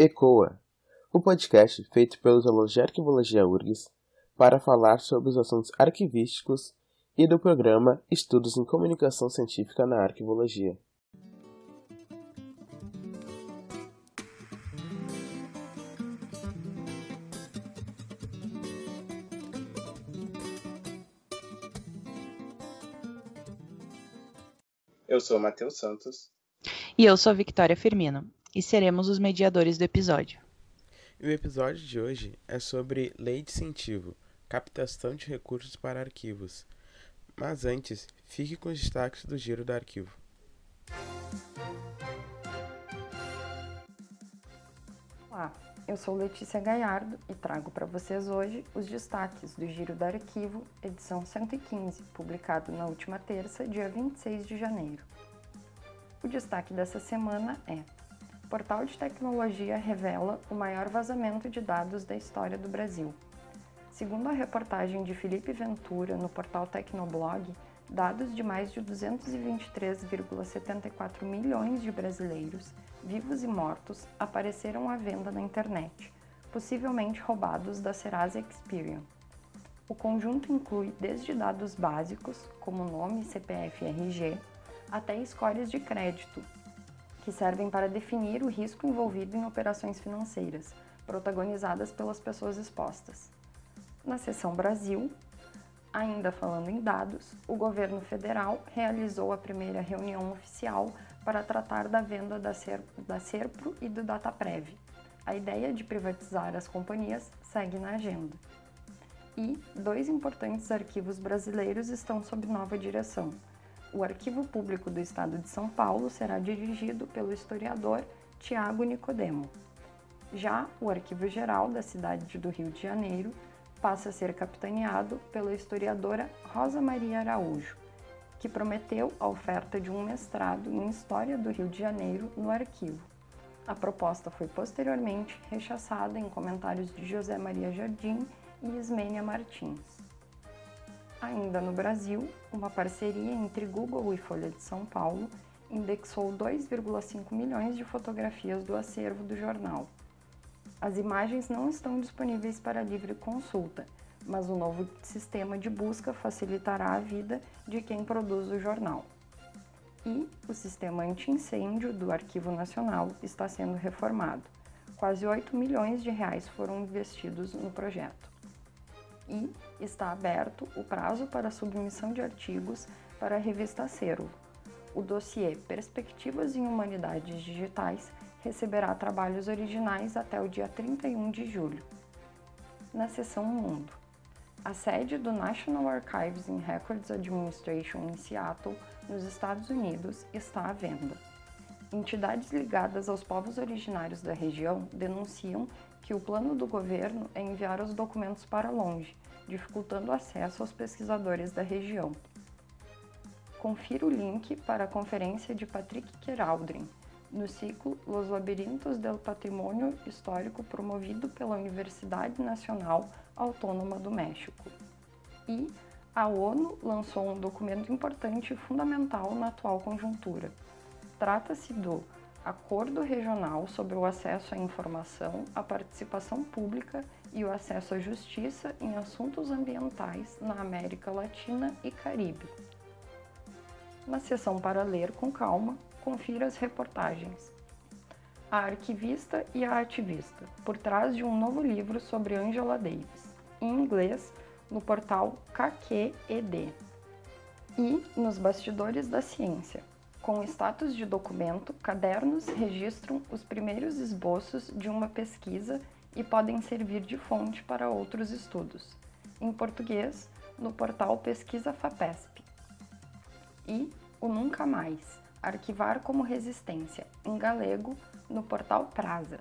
ECOA, o podcast feito pelos alunos de Arquivologia URGS para falar sobre os assuntos arquivísticos e do programa Estudos em Comunicação Científica na Arquivologia. Eu sou Matheus Santos. E eu sou Victoria Firmino, e seremos os mediadores do episódio. E o episódio de hoje é sobre Lei de Incentivo, captação de recursos para arquivos. Mas antes, fique com os destaques do Giro do Arquivo. Olá, eu sou Letícia Gaiardo e trago para vocês hoje os destaques do Giro do Arquivo, edição 115, publicado na última terça, dia 26 de janeiro. O destaque dessa semana é Portal de tecnologia revela o maior vazamento de dados da história do Brasil. Segundo a reportagem de Felipe Ventura no portal Tecnoblog, dados de mais de 223,74 milhões de brasileiros, vivos e mortos, apareceram à venda na internet, possivelmente roubados da Serasa Experian. O conjunto inclui desde dados básicos, como nome, CPF e RG, até scores de crédito, que servem para definir o risco envolvido em operações financeiras, protagonizadas pelas pessoas expostas. Na seção Brasil, ainda falando em dados, o governo federal realizou a primeira reunião oficial para tratar da venda da, Ser da Serpro e do Dataprev. A ideia de privatizar as companhias segue na agenda. E dois importantes arquivos brasileiros estão sob nova direção o Arquivo Público do Estado de São Paulo será dirigido pelo historiador Tiago Nicodemo. Já o Arquivo Geral da cidade do Rio de Janeiro passa a ser capitaneado pela historiadora Rosa Maria Araújo, que prometeu a oferta de um mestrado em História do Rio de Janeiro no arquivo. A proposta foi posteriormente rechaçada em comentários de José Maria Jardim e Ismênia Martins. Ainda no Brasil, uma parceria entre Google e Folha de São Paulo indexou 2,5 milhões de fotografias do acervo do jornal. As imagens não estão disponíveis para livre consulta, mas o novo sistema de busca facilitará a vida de quem produz o jornal. E o sistema anti-incêndio do Arquivo Nacional está sendo reformado. Quase 8 milhões de reais foram investidos no projeto e está aberto o prazo para submissão de artigos para a revista Acervo. O dossiê Perspectivas em Humanidades Digitais receberá trabalhos originais até o dia 31 de julho. Na seção Mundo, a sede do National Archives and Records Administration em Seattle, nos Estados Unidos, está à venda. Entidades ligadas aos povos originários da região denunciam que o plano do governo é enviar os documentos para longe, dificultando o acesso aos pesquisadores da região. Confira o link para a conferência de Patrick Keraldrin, no ciclo Los Labirintos del Patrimônio Histórico promovido pela Universidade Nacional Autônoma do México. E a ONU lançou um documento importante e fundamental na atual conjuntura. Trata-se do acordo regional sobre o acesso à informação, a participação pública e o acesso à justiça em assuntos ambientais na América Latina e Caribe. Na seção para ler com calma, confira as reportagens. A arquivista e a ativista, por trás de um novo livro sobre Angela Davis, em inglês, no portal KQED. E nos bastidores da ciência, com status de documento, cadernos registram os primeiros esboços de uma pesquisa e podem servir de fonte para outros estudos. Em português, no portal Pesquisa FAPESP. E o Nunca Mais, Arquivar como Resistência, em galego, no portal Prasa.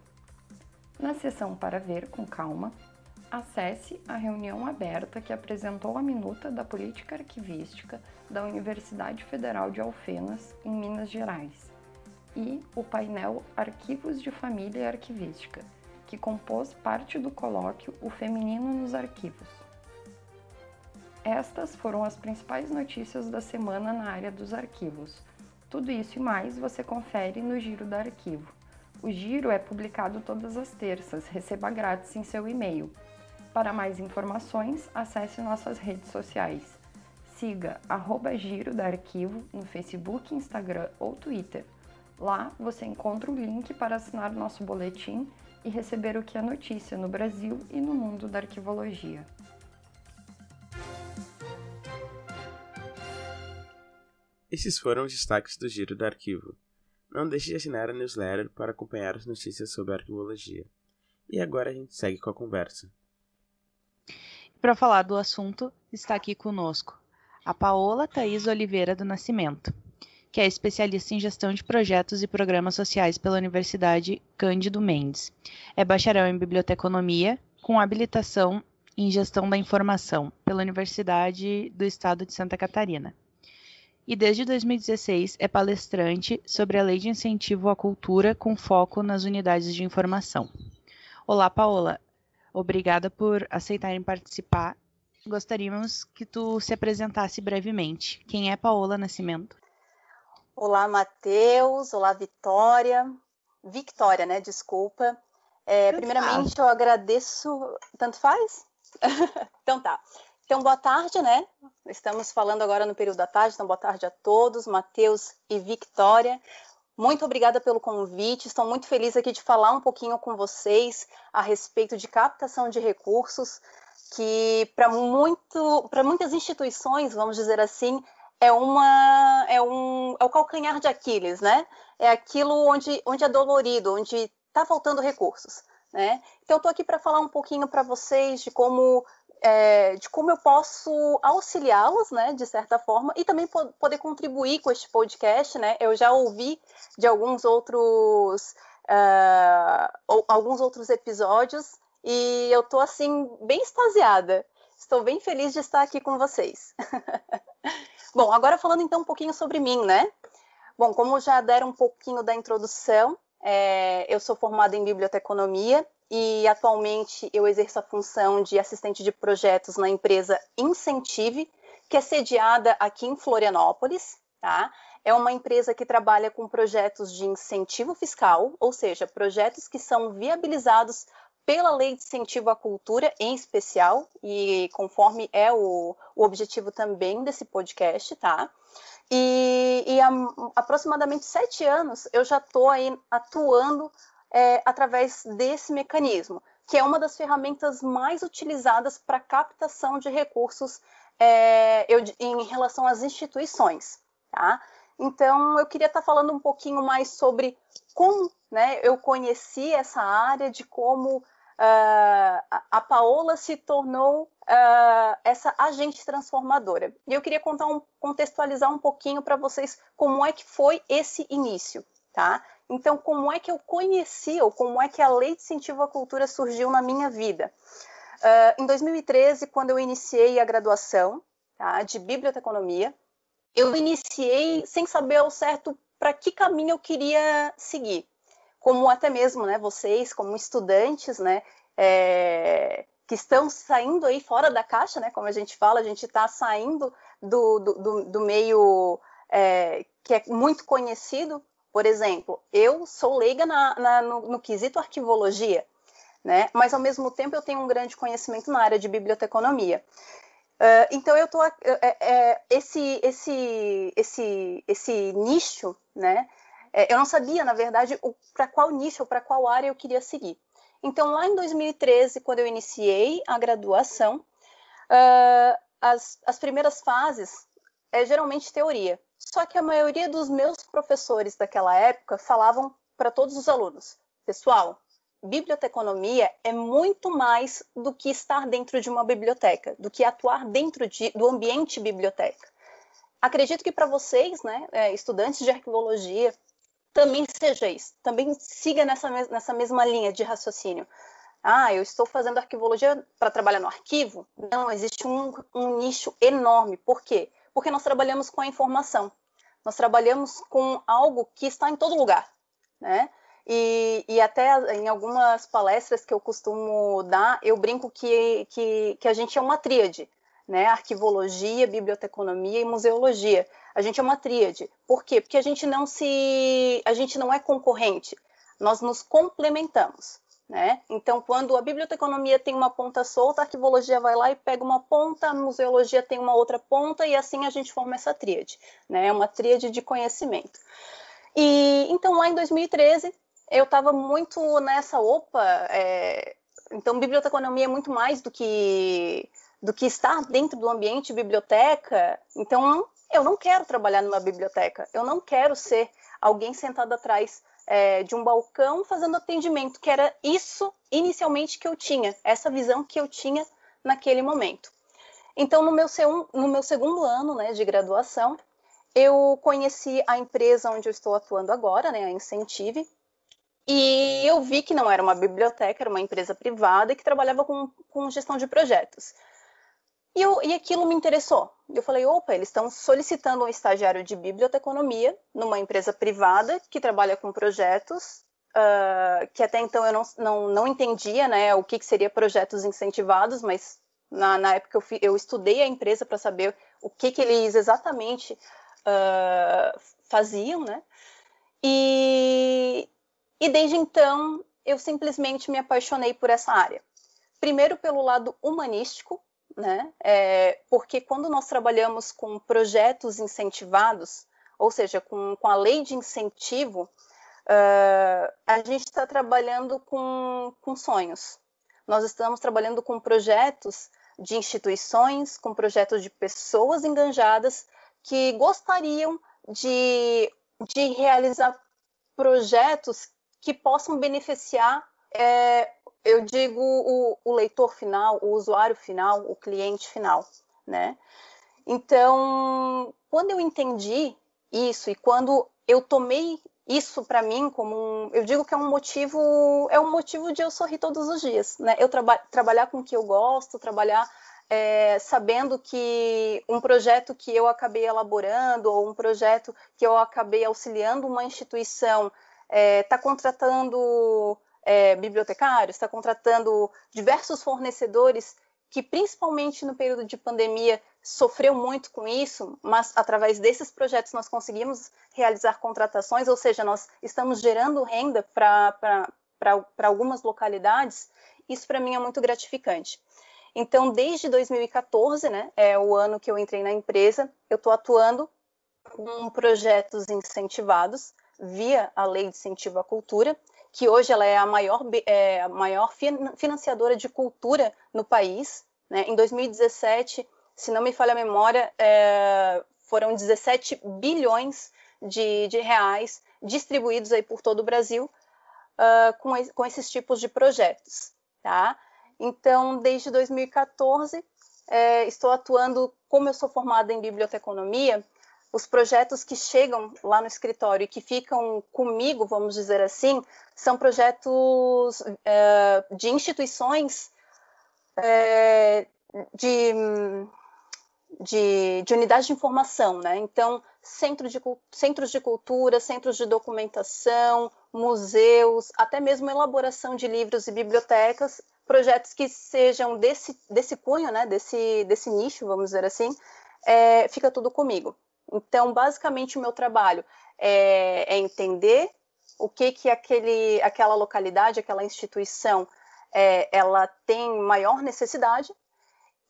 Na seção Para Ver com Calma, Acesse a reunião aberta que apresentou a minuta da política arquivística da Universidade Federal de Alfenas, em Minas Gerais, e o painel Arquivos de Família e Arquivística, que compôs parte do colóquio O Feminino nos Arquivos. Estas foram as principais notícias da semana na área dos arquivos. Tudo isso e mais você confere no Giro do Arquivo O giro é publicado todas as terças, receba grátis em seu e-mail. Para mais informações, acesse nossas redes sociais. Siga Giro da Arquivo no Facebook, Instagram ou Twitter. Lá você encontra o link para assinar nosso boletim e receber o que é notícia no Brasil e no mundo da arquivologia. Esses foram os destaques do Giro do Arquivo. Não deixe de assinar a newsletter para acompanhar as notícias sobre arquivologia. E agora a gente segue com a conversa. Para falar do assunto, está aqui conosco a Paola Thaís Oliveira do Nascimento, que é especialista em gestão de projetos e programas sociais pela Universidade Cândido Mendes. É bacharel em biblioteconomia, com habilitação em gestão da informação pela Universidade do Estado de Santa Catarina e desde 2016 é palestrante sobre a Lei de Incentivo à Cultura com foco nas unidades de informação. Olá, Paola. Obrigada por aceitarem participar. Gostaríamos que tu se apresentasse brevemente. Quem é Paola Nascimento? Olá, Matheus. Olá, Vitória. Victória, né? Desculpa. É, primeiramente, eu agradeço. Tanto faz? então tá. Então, boa tarde, né? Estamos falando agora no período da tarde, então boa tarde a todos, Matheus e Victória. Muito obrigada pelo convite. Estou muito feliz aqui de falar um pouquinho com vocês a respeito de captação de recursos, que para muitas instituições, vamos dizer assim, é uma é um é o calcanhar de Aquiles, né? É aquilo onde onde é dolorido, onde está faltando recursos. Né? Então, estou aqui para falar um pouquinho para vocês de como é, de como eu posso auxiliá-los, né, de certa forma, e também po poder contribuir com este podcast, né? Eu já ouvi de alguns outros uh, alguns outros episódios e eu tô assim bem extasiada. Estou bem feliz de estar aqui com vocês. Bom, agora falando então um pouquinho sobre mim, né? Bom, como já deram um pouquinho da introdução, é, eu sou formada em biblioteconomia e atualmente eu exerço a função de assistente de projetos na empresa Incentive, que é sediada aqui em Florianópolis, tá? É uma empresa que trabalha com projetos de incentivo fiscal, ou seja, projetos que são viabilizados pela Lei de Incentivo à Cultura, em especial, e conforme é o, o objetivo também desse podcast, tá? E, e há aproximadamente sete anos eu já estou aí atuando é, através desse mecanismo, que é uma das ferramentas mais utilizadas para captação de recursos é, eu, em relação às instituições. Tá? Então, eu queria estar tá falando um pouquinho mais sobre como né, eu conheci essa área, de como Uh, a Paola se tornou uh, essa agente transformadora. E eu queria contar um, contextualizar um pouquinho para vocês como é que foi esse início, tá? Então, como é que eu conheci, ou como é que a Lei de Incentivo à Cultura surgiu na minha vida? Uh, em 2013, quando eu iniciei a graduação tá, de biblioteconomia, eu iniciei sem saber ao certo para que caminho eu queria seguir. Como até mesmo né, vocês, como estudantes, né, é, que estão saindo aí fora da caixa, né, como a gente fala, a gente está saindo do, do, do meio é, que é muito conhecido por exemplo, eu sou leiga na, na, no, no quesito arquivologia, né? mas ao mesmo tempo eu tenho um grande conhecimento na área de biblioteconomia. Uh, então eu tô é, é, esse esse esse esse nicho, né? É, eu não sabia na verdade para qual nicho ou para qual área eu queria seguir. Então lá em 2013, quando eu iniciei a graduação, uh, as, as primeiras fases é geralmente teoria. Só que a maioria dos meus professores daquela época falavam para todos os alunos: pessoal, biblioteconomia é muito mais do que estar dentro de uma biblioteca, do que atuar dentro de, do ambiente biblioteca. Acredito que para vocês, né, é, estudantes de arquivologia, também seja isso, também siga nessa, nessa mesma linha de raciocínio. Ah, eu estou fazendo arquivologia para trabalhar no arquivo? Não, existe um, um nicho enorme. Por quê? Porque nós trabalhamos com a informação. Nós trabalhamos com algo que está em todo lugar, né? E, e, até em algumas palestras que eu costumo dar, eu brinco que, que, que, a gente é uma tríade, né? Arquivologia, biblioteconomia e museologia. A gente é uma tríade. Por quê? Porque a gente não se. a gente não é concorrente. nós nos complementamos. Né? Então, quando a biblioteconomia tem uma ponta solta, a arquivologia vai lá e pega uma ponta, a museologia tem uma outra ponta, e assim a gente forma essa tríade, né? É uma tríade de conhecimento. E então, lá em 2013, eu estava muito nessa, opa, é, então biblioteconomia é muito mais do que do que estar dentro do ambiente biblioteca. Então, eu não quero trabalhar numa biblioteca, eu não quero ser alguém sentado atrás é, de um balcão fazendo atendimento, que era isso inicialmente que eu tinha, essa visão que eu tinha naquele momento. Então, no meu, no meu segundo ano né, de graduação, eu conheci a empresa onde eu estou atuando agora, né, a Incentive, e eu vi que não era uma biblioteca, era uma empresa privada que trabalhava com, com gestão de projetos. E, eu, e aquilo me interessou. Eu falei, opa, eles estão solicitando um estagiário de biblioteconomia numa empresa privada que trabalha com projetos, uh, que até então eu não, não, não entendia né, o que, que seria projetos incentivados, mas na, na época eu, eu estudei a empresa para saber o que, que eles exatamente uh, faziam, né? E, e desde então eu simplesmente me apaixonei por essa área. Primeiro pelo lado humanístico, né? É, porque quando nós trabalhamos com projetos incentivados, ou seja, com, com a lei de incentivo, uh, a gente está trabalhando com, com sonhos. Nós estamos trabalhando com projetos de instituições, com projetos de pessoas enganjadas que gostariam de, de realizar projetos que possam beneficiar é, eu digo o, o, leitor final, o usuário final, o cliente final, né? Então, quando eu entendi isso e quando eu tomei isso para mim como um, eu digo que é um motivo, é um motivo de eu sorrir todos os dias, né? Eu traba, trabalhar com o que eu gosto, trabalhar é, sabendo que um projeto que eu acabei elaborando ou um projeto que eu acabei auxiliando uma instituição está é, tá contratando é, está contratando diversos fornecedores que, principalmente no período de pandemia, sofreu muito com isso, mas através desses projetos nós conseguimos realizar contratações, ou seja, nós estamos gerando renda para algumas localidades. Isso para mim é muito gratificante. Então, desde 2014, né, é o ano que eu entrei na empresa, eu estou atuando com projetos incentivados via a Lei de Incentivo à Cultura, que hoje ela é a maior, é, a maior financiadora de cultura no país. Né? Em 2017, se não me falha a memória, é, foram 17 bilhões de, de, reais distribuídos aí por todo o Brasil uh, com, com esses tipos de projetos. Tá? Então, desde 2014, é, estou atuando, como eu sou formada em biblioteconomia, os projetos que chegam lá no escritório e que ficam comigo, vamos dizer assim, são projetos é, de instituições é, de, de, de, unidade de informação, né? Então, centro de, centros de cultura, centros de documentação, museus, até mesmo elaboração de livros e bibliotecas, projetos que sejam desse, desse cunho, né? Desse, desse nicho, vamos dizer assim, é, fica tudo comigo. Então, basicamente, o meu trabalho é, é entender o que que aquele, aquela localidade, aquela instituição, é, ela tem maior necessidade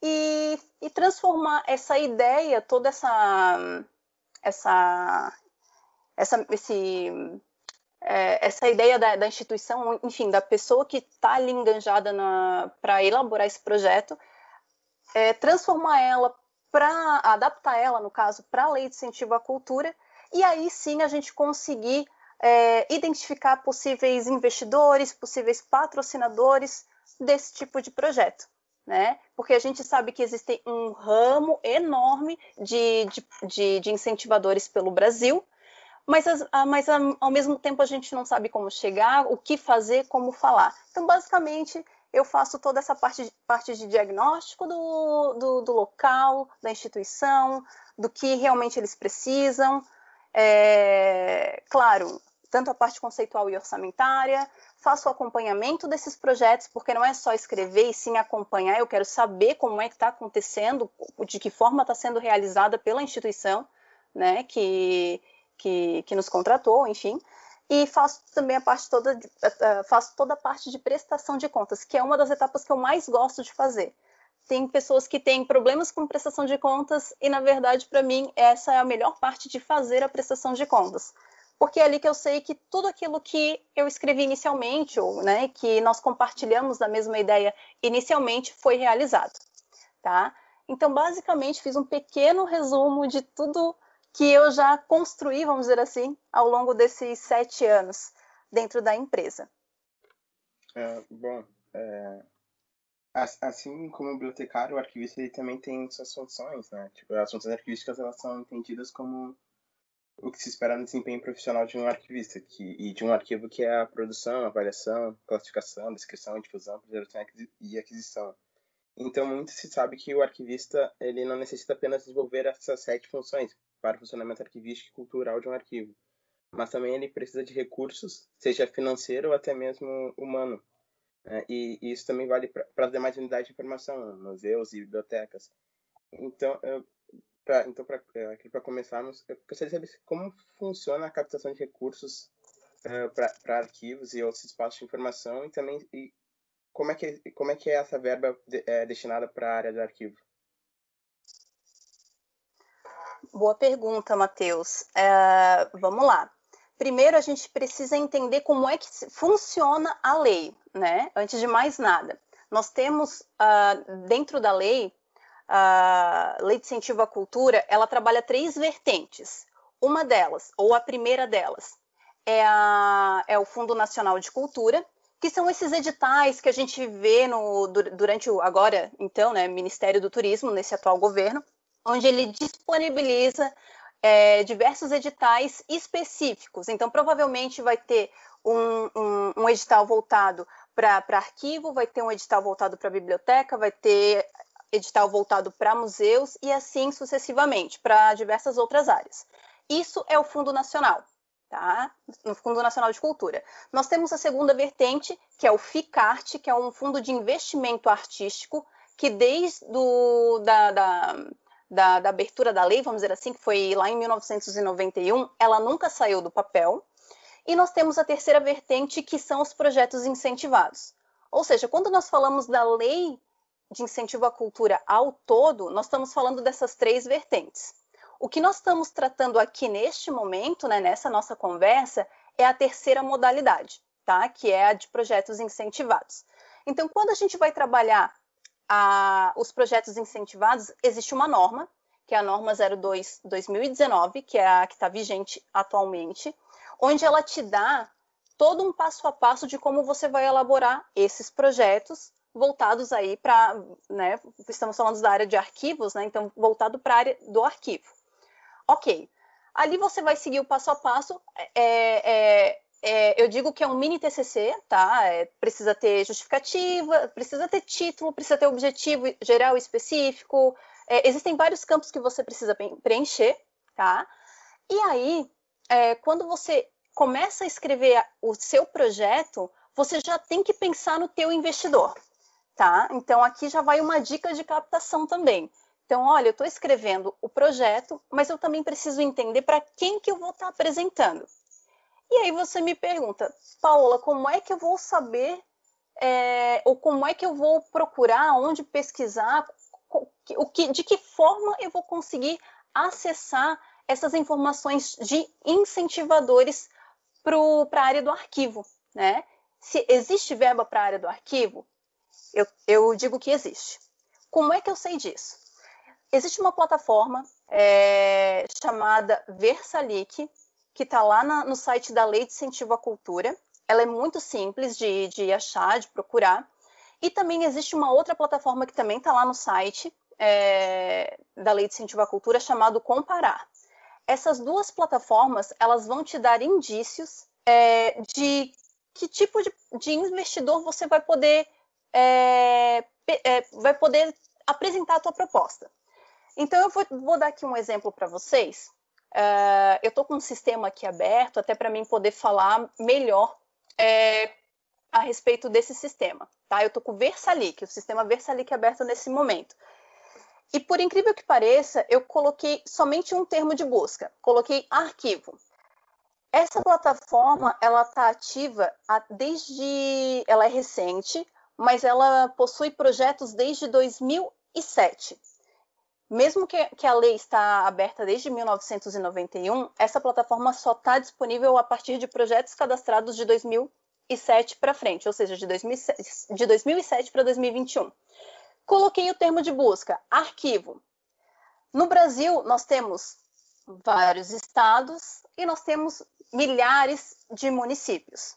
e, e, transformar essa ideia, toda essa, essa, essa, esse, é, essa ideia da, da, instituição, enfim, da pessoa que está ali enganjada para elaborar esse projeto, é, transformar ela para adaptar ela, no caso, para a lei de incentivo à cultura, e aí sim a gente conseguir é, identificar possíveis investidores, possíveis patrocinadores desse tipo de projeto. Né? Porque a gente sabe que existe um ramo enorme de, de, de, de incentivadores pelo Brasil, mas, mas ao mesmo tempo a gente não sabe como chegar, o que fazer, como falar. Então, basicamente, eu faço toda essa parte, parte de diagnóstico do, do, do local, da instituição, do que realmente eles precisam. É, claro, tanto a parte conceitual e orçamentária, faço o acompanhamento desses projetos, porque não é só escrever e sim acompanhar, eu quero saber como é que está acontecendo, de que forma está sendo realizada pela instituição, né, que, que, que nos contratou, enfim. E faço também a parte toda, de, uh, faço toda a parte de prestação de contas, que é uma das etapas que eu mais gosto de fazer. Tem pessoas que têm problemas com prestação de contas e, na verdade, para mim, essa é a melhor parte de fazer a prestação de contas. Porque é ali que eu sei que tudo aquilo que eu escrevi inicialmente, ou né, que nós compartilhamos da mesma ideia inicialmente, foi realizado. Tá? Então, basicamente, fiz um pequeno resumo de tudo que eu já construí, vamos dizer assim, ao longo desses sete anos dentro da empresa. É, bom, é, assim como bibliotecário, o arquivista ele também tem suas funções, né? Tipo, as funções arquivísticas elas são entendidas como o que se espera no desempenho profissional de um arquivista que, e de um arquivo que é a produção, avaliação, classificação, descrição, difusão, preservação e aquisição. Então, muito se sabe que o arquivista ele não necessita apenas desenvolver essas sete funções para o funcionamento arquivístico e cultural de um arquivo, mas também ele precisa de recursos, seja financeiro ou até mesmo humano, é, e, e, isso também vale para as demais unidades de informação, museus e bibliotecas. Então, para então é, começarmos, eu gostaria de saber como funciona a captação de recursos uh, para arquivos e outros espaços de informação e também e como é que como é que é essa verba de, é, destinada para a área do arquivo. Boa pergunta, Matheus. É, vamos lá primeiro a gente precisa entender como é que funciona a lei, né? Antes de mais nada, nós temos uh, dentro da lei, a uh, lei de incentivo à cultura, ela trabalha três vertentes. Uma delas, ou a primeira delas, é, a, é o Fundo Nacional de Cultura, que são esses editais que a gente vê no, durante o, agora, então, né, Ministério do Turismo, nesse atual governo, onde ele disponibiliza é, diversos editais específicos. Então, provavelmente vai ter um, um, um edital voltado para arquivo, vai ter um edital voltado para biblioteca, vai ter edital voltado para museus e assim sucessivamente, para diversas outras áreas. Isso é o Fundo Nacional, tá? No Fundo Nacional de Cultura. Nós temos a segunda vertente, que é o FICART, que é um fundo de investimento artístico, que desde do, da, da da, da, abertura da lei, vamos dizer assim, que foi lá em 1991, ela nunca saiu do papel. E nós temos a terceira vertente, que são os projetos incentivados. Ou seja, quando nós falamos da lei de incentivo à cultura ao todo, nós estamos falando dessas três vertentes. O que nós estamos tratando aqui neste momento, né, nessa nossa conversa, é a terceira modalidade, tá? Que é a de projetos incentivados. Então, quando a gente vai trabalhar a, os projetos incentivados, existe uma norma, que é a norma 02-2019, que é a que está vigente atualmente, onde ela te dá todo um passo a passo de como você vai elaborar esses projetos voltados aí para, né, estamos falando da área de arquivos, né, então voltado para a área do arquivo. Ok, ali você vai seguir o passo a passo, é, é, é, eu digo que é um mini TCC, tá? É, precisa ter justificativa, precisa ter título, precisa ter objetivo geral e específico. É, existem vários campos que você precisa preencher, tá? E aí, é, quando você começa a escrever o seu projeto, você já tem que pensar no teu investidor, tá? Então aqui já vai uma dica de captação também. Então, olha, eu estou escrevendo o projeto, mas eu também preciso entender para quem que eu vou estar tá apresentando. E aí você me pergunta, Paola, como é que eu vou saber, é, ou como é que eu vou procurar, onde pesquisar, o que, de que forma eu vou conseguir acessar essas informações de incentivadores para a área do arquivo, né? Se existe verba para a área do arquivo, eu, eu, digo que existe. Como é que eu sei disso? Existe uma plataforma é, chamada Versalic, que está lá na, no site da Lei de Incentivo à Cultura. Ela é muito simples de, de achar, de procurar. E também existe uma outra plataforma que também está lá no site é, da Lei de Incentivo à Cultura, chamado Comparar. Essas duas plataformas, elas vão te dar indícios é, de que tipo de, de, investidor você vai poder, é, é vai poder apresentar a tua proposta. Então, eu vou, vou dar aqui um exemplo para vocês. Uh, eu estou com um sistema aqui aberto, até para mim poder falar melhor é, a respeito desse sistema. Tá? Eu estou com o Versalic, o sistema Versalic aberto nesse momento. E por incrível que pareça, eu coloquei somente um termo de busca, coloquei arquivo. Essa plataforma, ela está ativa desde, ela é recente, mas ela possui projetos desde 2007. Mesmo que, que, a lei está aberta desde 1991, essa plataforma só está disponível a partir de projetos cadastrados de 2007 para frente, ou seja, de 2007, de 2007 para 2021. Coloquei o termo de busca, arquivo. No Brasil, nós temos vários estados e nós temos milhares de municípios.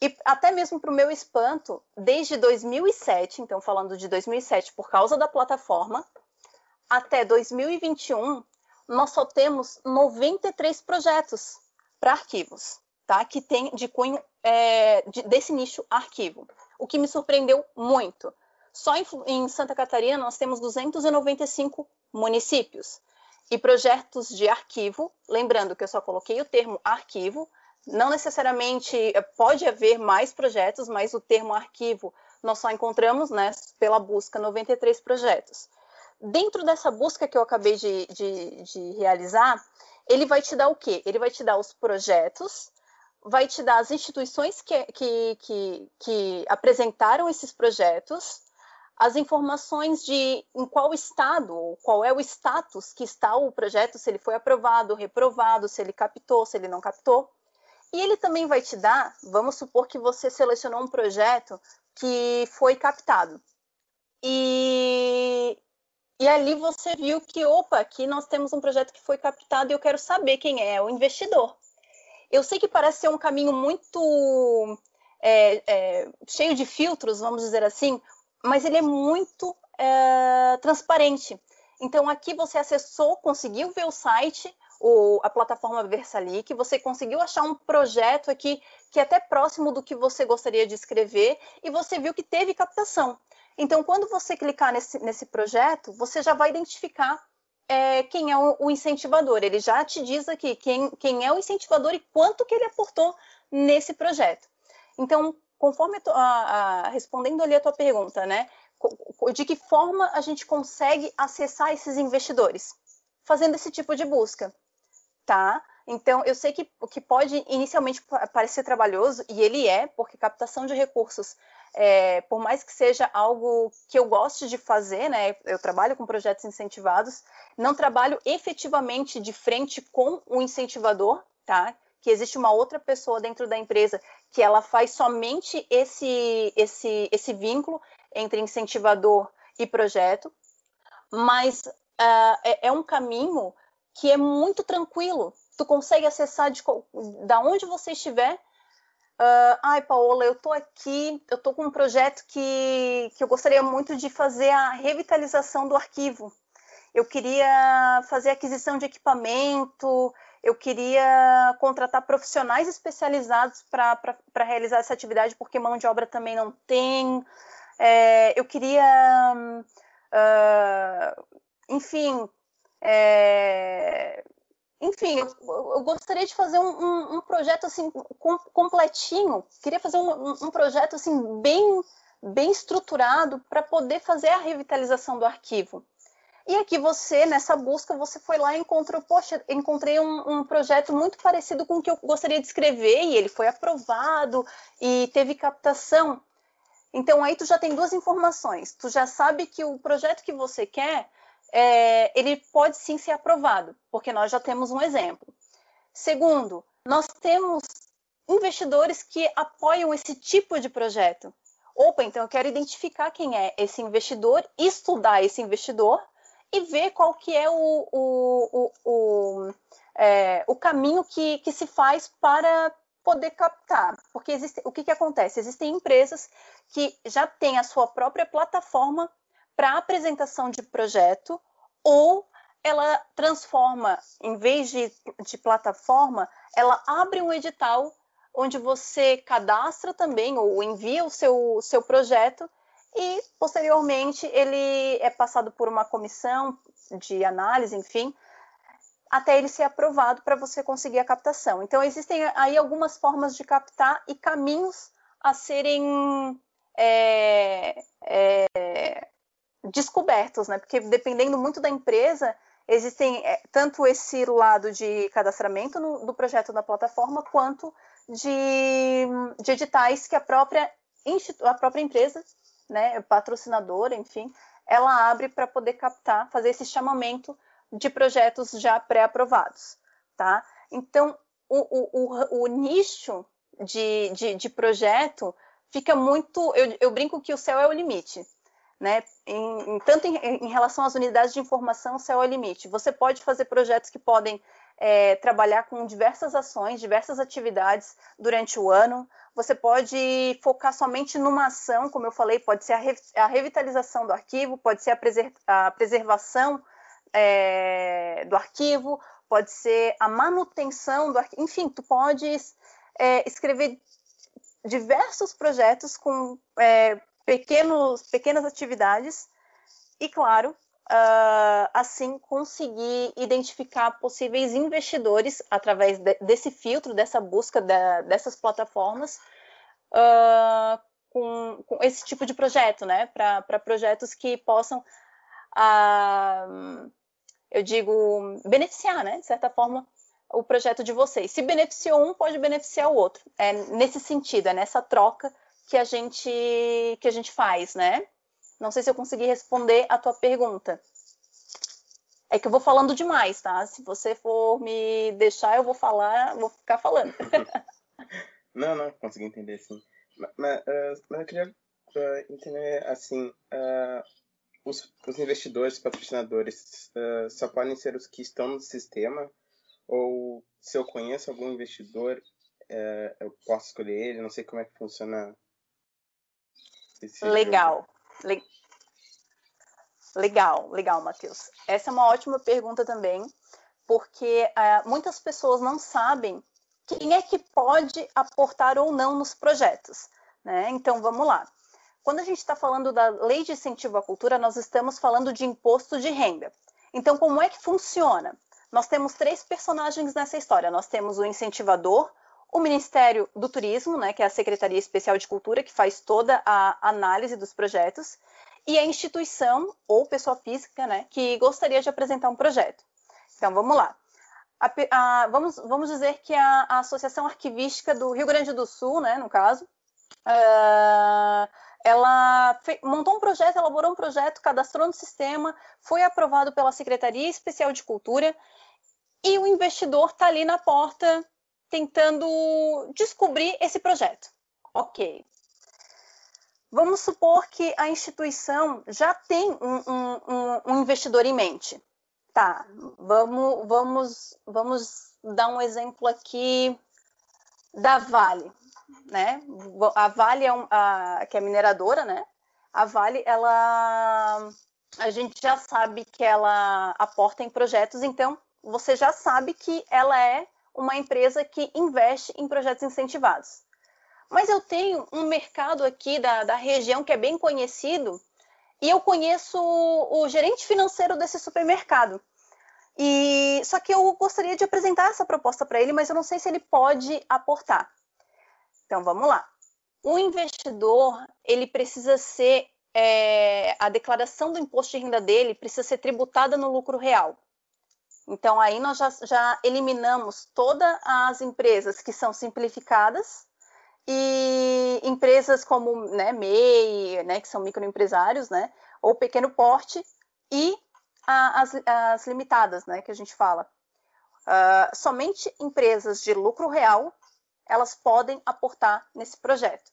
E até mesmo para o meu espanto, desde 2007, então falando de 2007 por causa da plataforma, até 2021, nós só temos 93 projetos para arquivos, tá? Que tem de cunho é, de, desse nicho arquivo. O que me surpreendeu muito. Só em, em Santa Catarina nós temos 295 municípios e projetos de arquivo. Lembrando que eu só coloquei o termo arquivo. Não necessariamente é, pode haver mais projetos, mas o termo arquivo nós só encontramos, né, pela busca 93 projetos dentro dessa busca que eu acabei de, de, de realizar, ele vai te dar o quê? Ele vai te dar os projetos, vai te dar as instituições que, que, que, que, apresentaram esses projetos, as informações de em qual estado, qual é o status que está o projeto, se ele foi aprovado, reprovado, se ele captou, se ele não captou. E ele também vai te dar, vamos supor que você selecionou um projeto que foi captado. E e ali você viu que, opa, aqui nós temos um projeto que foi captado e eu quero saber quem é o investidor. Eu sei que parece ser um caminho muito é, é, cheio de filtros, vamos dizer assim, mas ele é muito é, transparente. Então, aqui você acessou, conseguiu ver o site, o, a plataforma Versalic, você conseguiu achar um projeto aqui que é até próximo do que você gostaria de escrever e você viu que teve captação. Então, quando você clicar nesse, nesse projeto, você já vai identificar é, quem é o, o, incentivador. Ele já te diz aqui quem, quem é o incentivador e quanto que ele aportou nesse projeto. Então, conforme a, a, respondendo ali a tua pergunta, né? De que forma a gente consegue acessar esses investidores? Fazendo esse tipo de busca, tá? Então, eu sei que que pode inicialmente parecer trabalhoso, e ele é, porque captação de recursos é, por mais que seja algo que eu goste de fazer, né, eu trabalho com projetos incentivados, não trabalho efetivamente de frente com o incentivador, tá? Que existe uma outra pessoa dentro da empresa que ela faz somente esse, esse, esse vínculo entre incentivador e projeto, mas uh, é, é um caminho que é muito tranquilo. Tu consegue acessar de, da onde você estiver Uh, Ai, Paola, eu tô aqui, eu tô com um projeto que, que eu gostaria muito de fazer a revitalização do arquivo. Eu queria fazer aquisição de equipamento, eu queria contratar profissionais especializados para realizar essa atividade, porque mão de obra também não tem. É, eu queria, uh, enfim, é, enfim, eu, gostaria de fazer um, um, um projeto assim com, completinho. Queria fazer um, um, projeto assim bem bem estruturado para poder fazer a revitalização do arquivo. E aqui você, nessa busca, você foi lá e encontrou, poxa, encontrei um, projeto muito parecido com o que eu gostaria de escrever e ele foi aprovado e teve captação. Então aí tu já tem duas informações. Tu já sabe que o projeto que você quer é, ele pode sim ser aprovado, porque nós já temos um exemplo. Segundo, nós temos investidores que apoiam esse tipo de projeto. Opa, então eu quero identificar quem é esse investidor, estudar esse investidor e ver qual que é o, o, o, o, é, o caminho que, que se faz para poder captar. Porque existe, o que, que acontece? Existem empresas que já têm a sua própria plataforma para apresentação de projeto, ou ela transforma, em vez de, de plataforma, ela abre um edital onde você cadastra também ou envia o seu, seu projeto e posteriormente ele é passado por uma comissão de análise, enfim, até ele ser aprovado para você conseguir a captação. Então existem aí algumas formas de captar e caminhos a serem é, é, descobertos, né? Porque dependendo muito da empresa, existem é, tanto esse lado de cadastramento no, do projeto da plataforma, quanto de, de editais que a própria, a própria empresa, né, patrocinadora, enfim, ela abre para poder captar, fazer esse chamamento de projetos já pré-aprovados, tá? Então, o, o, o, o nicho de, de, de, projeto fica muito. Eu, eu, brinco que o céu é o limite. Né? Em, em, tanto em, em, relação às unidades de informação, céu é o limite. Você pode fazer projetos que podem é, trabalhar com diversas ações, diversas atividades durante o ano. Você pode focar somente numa ação, como eu falei, pode ser a, re, a revitalização do arquivo, pode ser a, preser, a preservação é, do arquivo, pode ser a manutenção do arquivo, enfim, tu podes é, escrever diversos projetos com é, pequenos, pequenas atividades e, claro, uh, assim conseguir identificar possíveis investidores através de, desse filtro, dessa busca da, dessas plataformas uh, com, com, esse tipo de projeto, né? Para projetos que possam, uh, eu digo, beneficiar, né? De certa forma, o projeto de vocês. Se beneficiou um, pode beneficiar o outro. É nesse sentido, é nessa troca que a gente que a gente faz, né? Não sei se eu consegui responder a tua pergunta. É que eu vou falando demais, tá? Se você for me deixar, eu vou falar, vou ficar falando. não, não, consegui entender sim. Mas, uh, mas eu queria uh, entender, assim, uh, os, os, investidores, patrocinadores, só podem ser os que estão no sistema? Ou se eu conheço algum investidor, eu posso escolher ele? Não sei como é que funciona. Legal. Le Legal, legal, Matheus. Essa é uma ótima pergunta também, porque uh, muitas pessoas não sabem quem é que pode aportar ou não nos projetos. Né? Então, vamos lá. Quando a gente está falando da lei de incentivo à cultura, nós estamos falando de imposto de renda. Então, como é que funciona? Nós temos três personagens nessa história. Nós temos o incentivador, o Ministério do Turismo, né, que é a Secretaria Especial de Cultura, que faz toda a análise dos projetos, e a instituição ou pessoa física né, que gostaria de apresentar um projeto. Então, vamos lá. A, a, vamos, vamos dizer que a, a, Associação Arquivística do Rio Grande do Sul, né, no caso, uh, ela montou um projeto, elaborou um projeto, cadastrou no sistema, foi aprovado pela Secretaria Especial de Cultura e o investidor está ali na porta tentando descobrir esse projeto. Ok. Vamos supor que a instituição já tem um, um, um investidor em mente. Tá, vamos, vamos, vamos dar um exemplo aqui da Vale, né? A Vale é um, a, que é mineradora, né? A Vale, ela, a gente já sabe que ela aporta em projetos, então você já sabe que ela é uma empresa que investe em projetos incentivados. Mas eu tenho um mercado aqui da, da região que é bem conhecido e eu conheço o gerente financeiro desse supermercado. E só que eu gostaria de apresentar essa proposta para ele, mas eu não sei se ele pode aportar. Então vamos lá. O investidor ele precisa ser é, a declaração do imposto de renda dele precisa ser tributada no lucro real. Então aí nós já, já eliminamos todas as empresas que são simplificadas e empresas como né, MEI, né, que são microempresários, né, ou pequeno porte, e a, as, as, limitadas, né, que a gente fala. Uh, somente empresas de lucro real, elas podem aportar nesse projeto.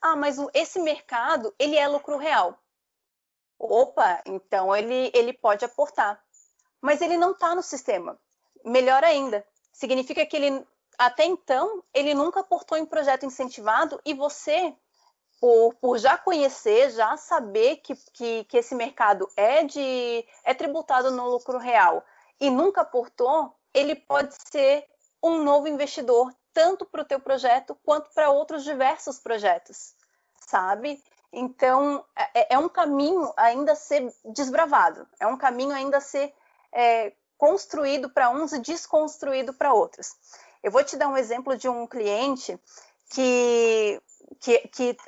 Ah, mas esse mercado, ele é lucro real. Opa, então ele, ele pode aportar. Mas ele não está no sistema. Melhor ainda, significa que ele até então, ele nunca aportou em projeto incentivado e você, por, por já conhecer, já saber que, que, que, esse mercado é, de, é tributado no lucro real e nunca aportou, ele pode ser um novo investidor, tanto para o teu projeto quanto para outros diversos projetos, sabe? Então, é, é, um caminho ainda a ser desbravado, é um caminho ainda a ser é, construído para uns e desconstruído para outros. Eu vou te dar um exemplo de um cliente que, que,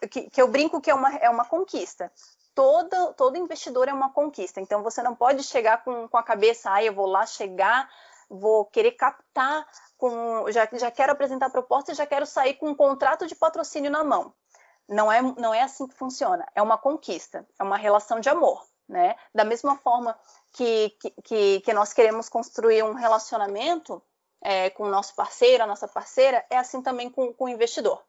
que, que, eu brinco que é uma, é uma conquista. todo, todo investidor é uma conquista. Então você não pode chegar com, com a cabeça, ah, eu vou lá chegar, vou querer captar, com, já, já quero apresentar proposta e já quero sair com um contrato de patrocínio na mão. Não é, não é assim que funciona. É uma conquista, é uma relação de amor. Né? Da mesma forma que, que, que nós queremos construir um relacionamento é, com o nosso parceiro, a nossa parceira, é assim também com, com o investidor.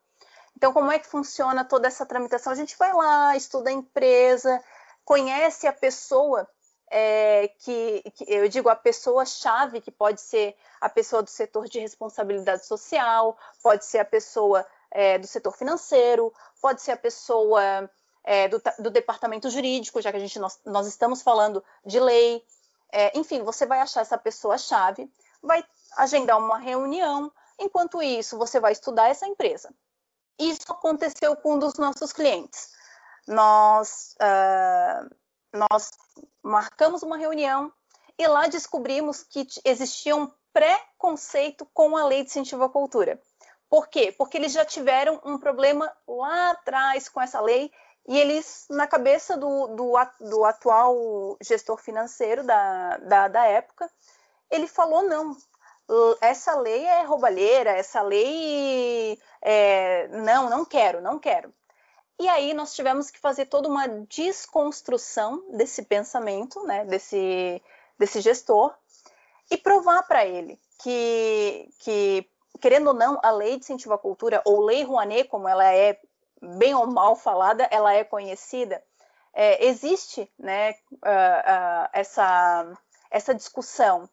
Então, como é que funciona toda essa tramitação? A gente vai lá, estuda a empresa, conhece a pessoa é, que, que, eu digo a pessoa-chave, que pode ser a pessoa do setor de responsabilidade social, pode ser a pessoa é, do setor financeiro, pode ser a pessoa é, do, do, departamento jurídico, já que a gente nós, nós estamos falando de lei. É, enfim, você vai achar essa pessoa-chave, vai agendar uma reunião. Enquanto isso, você vai estudar essa empresa. Isso aconteceu com um dos nossos clientes. Nós, uh, nós marcamos uma reunião e lá descobrimos que existia um preconceito com a lei de incentivo à cultura. Por quê? Porque eles já tiveram um problema lá atrás com essa lei e eles, na cabeça do, do, do atual gestor financeiro da, da, da época, ele falou: não, essa lei é roubalheira, essa lei é, não, não quero, não quero. E aí nós tivemos que fazer toda uma desconstrução desse pensamento, né, desse, desse gestor, e provar para ele que, que, querendo ou não, a lei de incentivo à cultura, ou lei Rouanet, como ela é bem ou mal falada, ela é conhecida, é, existe né, uh, uh, essa, essa discussão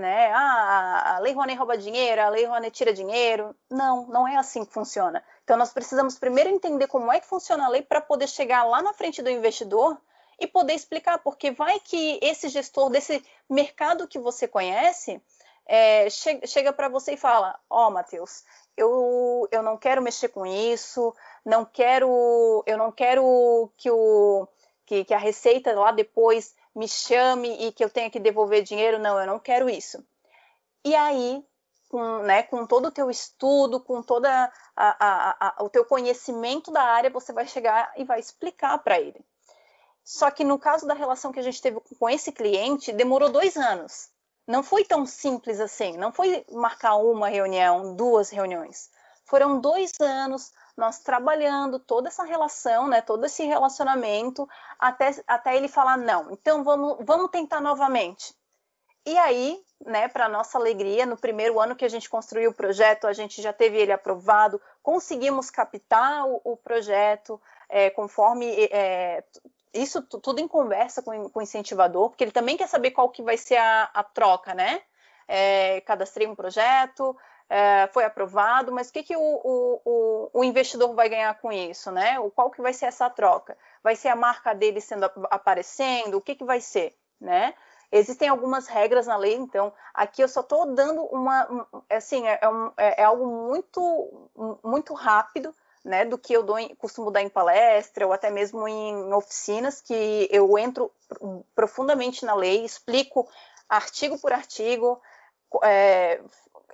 né? Ah, a Lei Rouanet rouba dinheiro, a Lei Rouanet tira dinheiro. Não, não é assim que funciona. Então, nós precisamos primeiro entender como é que funciona a lei para poder chegar lá na frente do investidor e poder explicar, porque vai que esse gestor desse mercado que você conhece é, che chega para você e fala: Ó, oh, Matheus, eu, eu não quero mexer com isso, não quero, eu não quero que, o, que, que a receita lá depois me chame e que eu tenha que devolver dinheiro. Não, eu não quero isso. E aí, com, né, com todo o teu estudo, com todo o teu conhecimento da área, você vai chegar e vai explicar para ele. Só que no caso da relação que a gente teve com esse cliente, demorou dois anos. Não foi tão simples assim. Não foi marcar uma reunião, duas reuniões. Foram dois anos nós trabalhando toda essa relação, né, todo esse relacionamento, até, até ele falar não. Então vamos, vamos tentar novamente. E aí, né, para nossa alegria, no primeiro ano que a gente construiu o projeto, a gente já teve ele aprovado, conseguimos captar o, o projeto é, conforme é, isso tudo em conversa com, com, o incentivador, porque ele também quer saber qual que vai ser a, a troca, né? É, cadastrei um projeto, é, foi aprovado, mas o que, que o, o, o, investidor vai ganhar com isso, né? O, qual que vai ser essa troca? Vai ser a marca dele sendo aparecendo? O que, que vai ser, né? Existem algumas regras na lei, então aqui eu só estou dando uma, assim, é, é, um, é, é, algo muito, muito rápido, né, do que eu dou, costumo dar em palestra ou até mesmo em oficinas, que eu entro profundamente na lei, explico artigo por artigo, é,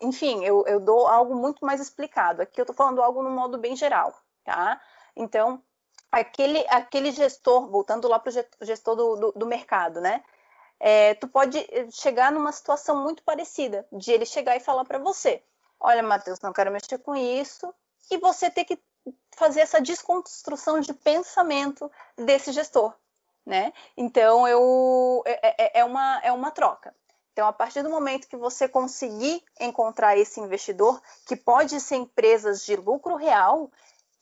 enfim, eu, eu dou algo muito mais explicado. Aqui eu estou falando algo no modo bem geral, tá? Então, aquele, aquele gestor, voltando lá para o gestor do, do, do, mercado, né? É, tu pode chegar numa situação muito parecida, de ele chegar e falar para você: olha, Matheus, não quero mexer com isso, e você ter que fazer essa desconstrução de pensamento desse gestor, né? Então, eu, é, é, é uma, é uma troca. Então, a partir do momento que você conseguir encontrar esse investidor, que pode ser empresas de lucro real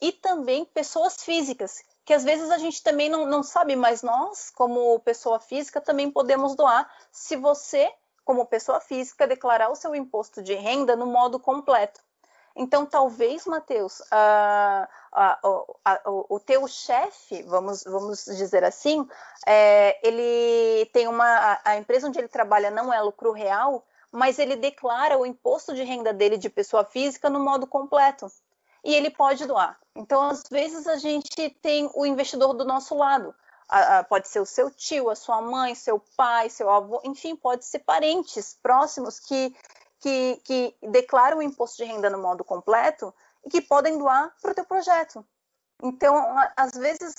e também pessoas físicas, que às vezes a gente também não, não sabe, mas nós, como pessoa física, também podemos doar se você, como pessoa física, declarar o seu imposto de renda no modo completo. Então, talvez, Matheus, uh, o teu chefe, vamos, vamos dizer assim, é, ele tem uma. A empresa onde ele trabalha não é lucro real, mas ele declara o imposto de renda dele de pessoa física no modo completo. E ele pode doar. Então, às vezes, a gente tem o investidor do nosso lado. pode ser o seu tio, a sua mãe, seu pai, seu avô, enfim, pode ser parentes próximos que que, que declaram o imposto de renda no modo completo e que podem doar para o teu projeto. Então, às vezes,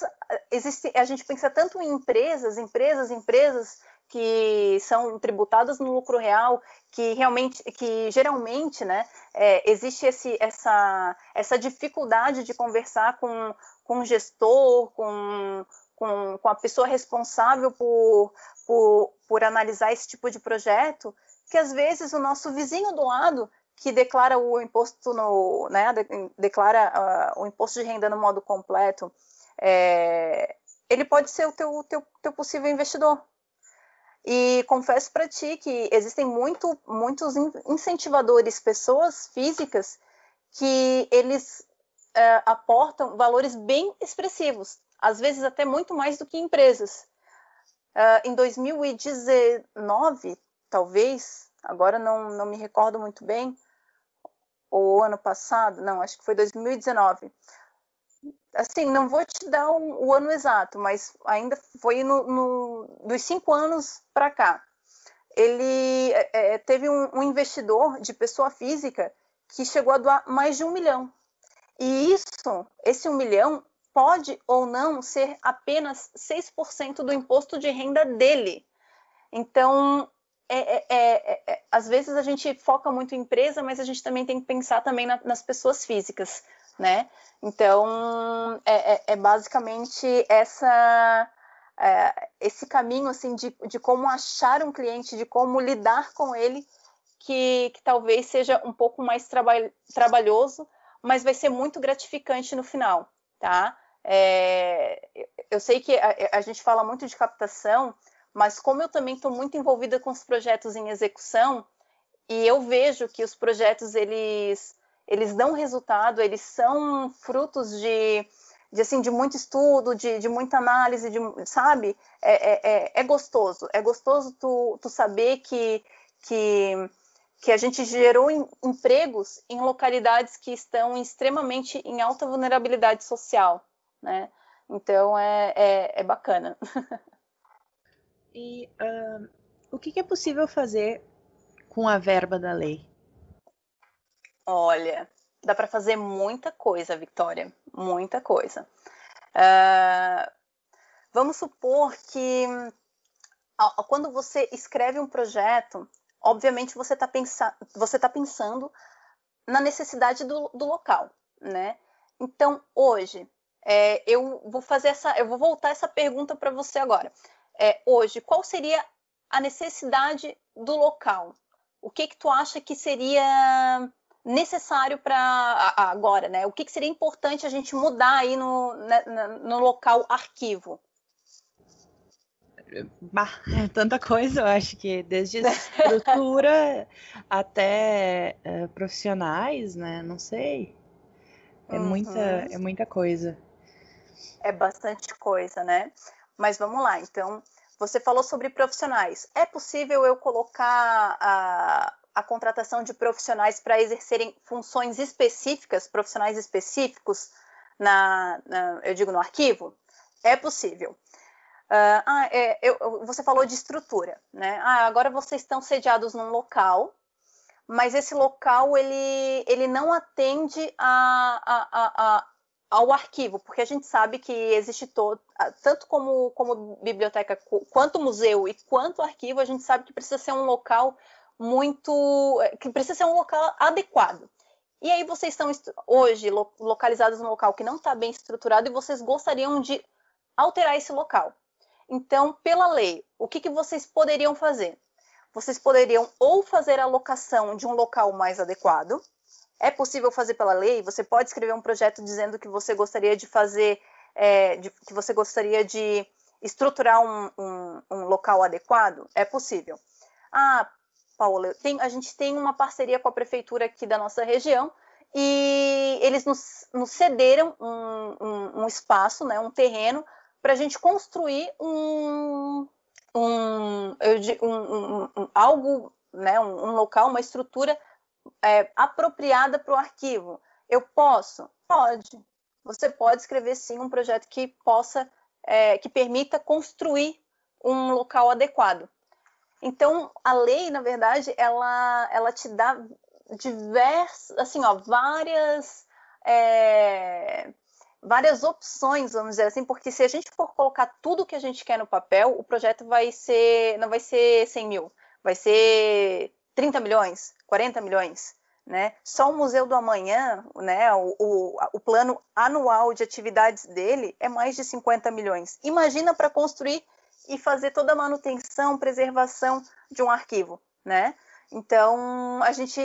existe, a gente pensa tanto em empresas, empresas, empresas que são tributadas no lucro real, que realmente, que geralmente, né, é, existe esse, essa, essa dificuldade de conversar com, com o gestor, com, com, com a pessoa responsável por, por, por analisar esse tipo de projeto, que às vezes o nosso vizinho do lado que declara o imposto no, né, declara uh, o imposto de renda no modo completo, é, ele pode ser o teu, teu, teu possível investidor. E confesso para ti que existem muito, muitos incentivadores, pessoas físicas, que eles uh, aportam valores bem expressivos, às vezes até muito mais do que empresas. Uh, em 2019, talvez, agora não, não me recordo muito bem, ou ano passado, não, acho que foi 2019. Assim, não vou te dar um, o ano exato, mas ainda foi no, no dos cinco anos para cá. Ele é, é, teve um, um investidor de pessoa física que chegou a doar mais de um milhão. E isso, esse um milhão, pode ou não ser apenas 6% do imposto de renda dele. Então, é é, é, é, às vezes a gente foca muito em empresa, mas a gente também tem que pensar também na, nas pessoas físicas, né? Então é, é, é basicamente essa esse caminho assim de, de como achar um cliente, de como lidar com ele, que, que talvez seja um pouco mais traba trabalhoso, mas vai ser muito gratificante no final, tá? eu sei que a, a gente fala muito de captação, mas como eu também estou muito envolvida com os projetos em execução e eu vejo que os projetos eles eles dão resultado, eles são frutos de, de assim de muito estudo, de, de muita análise, de, sabe? É, é, é, é gostoso, é gostoso tu, tu saber que, que que a gente gerou em, empregos em localidades que estão extremamente em alta vulnerabilidade social, né? Então é, é, é bacana. E uh, o que, que é possível fazer com a verba da lei? Olha, dá para fazer muita coisa, Victoria, muita coisa. Uh, vamos supor que quando você escreve um projeto, obviamente você está pensa tá pensando na necessidade do, do local, né? Então, hoje, é, eu vou fazer essa, eu vou voltar essa pergunta para você agora é, hoje, qual seria a necessidade do local? O que que tu acha que seria necessário para agora, né? O que, que seria importante a gente mudar aí no, né, no local arquivo? Bah, é tanta coisa, eu acho que desde estrutura até é, profissionais, né? Não sei. É, uhum. muita, é muita coisa. É bastante coisa, né? Mas vamos lá, então, você falou sobre profissionais. É possível eu colocar a, a contratação de profissionais para exercerem funções específicas, profissionais específicos, na, na eu digo, no arquivo? É possível. Uh, ah, é, eu, você falou de estrutura, né? Ah, agora vocês estão sediados num local, mas esse local ele, ele não atende a, a, a, ao arquivo, porque a gente sabe que existe todo, tanto como, como biblioteca, quanto museu e quanto arquivo, a gente sabe que precisa ser um local muito, que precisa ser um local adequado. E aí vocês estão hoje localizados num local que não está bem estruturado e vocês gostariam de alterar esse local. Então, pela lei, o que, que vocês poderiam fazer? Vocês poderiam ou fazer a locação de um local mais adequado, é possível fazer pela lei? Você pode escrever um projeto dizendo que você gostaria de fazer, é, de, que você gostaria de estruturar um, um, um, local adequado? É possível. Ah, Paula, a gente tem uma parceria com a prefeitura aqui da nossa região e eles nos, nos cederam um, um, espaço, né, um terreno, para a gente construir um, um, algo, né, um local, uma estrutura é, apropriada para o arquivo. Eu posso? Pode. Você pode escrever sim um projeto que possa, é, que permita construir um local adequado. Então, a lei, na verdade, ela, ela te dá diversas, assim, ó, várias, é, várias opções, vamos dizer assim, porque se a gente for colocar tudo que a gente quer no papel, o projeto vai ser, não vai ser 100 mil, vai ser 30 milhões, 40 milhões. Né? Só o Museu do Amanhã, né, o, o, o plano anual de atividades dele é mais de 50 milhões. Imagina para construir e fazer toda a manutenção, preservação de um arquivo, né? Então, a gente,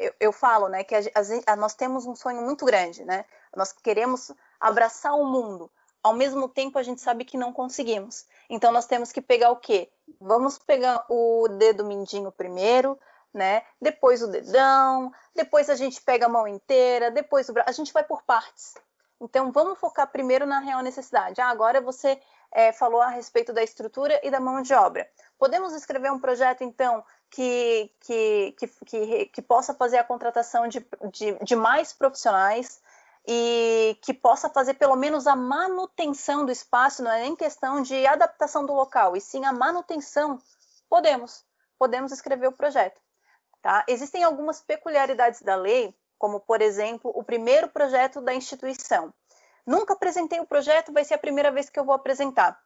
eu, eu falo, né, que a, a, nós temos um sonho muito grande, né? Nós queremos abraçar o mundo. Ao mesmo tempo, a gente sabe que não conseguimos. Então, nós temos que pegar o quê? Vamos pegar o dedo mindinho primeiro, né? Depois o dedão, depois a gente pega a mão inteira, depois o braço. A gente vai por partes. Então, vamos focar primeiro na real necessidade. Ah, agora você é, falou a respeito da estrutura e da mão de obra. Podemos escrever um projeto, então, que, que, que, que, que possa fazer a contratação de, de, de mais profissionais e que possa fazer pelo menos a manutenção do espaço, não é nem questão de adaptação do local, e sim a manutenção. Podemos, podemos escrever o projeto. Tá? Existem algumas peculiaridades da lei, como, por exemplo, o primeiro projeto da instituição. Nunca apresentei o projeto, vai ser a primeira vez que eu vou apresentar.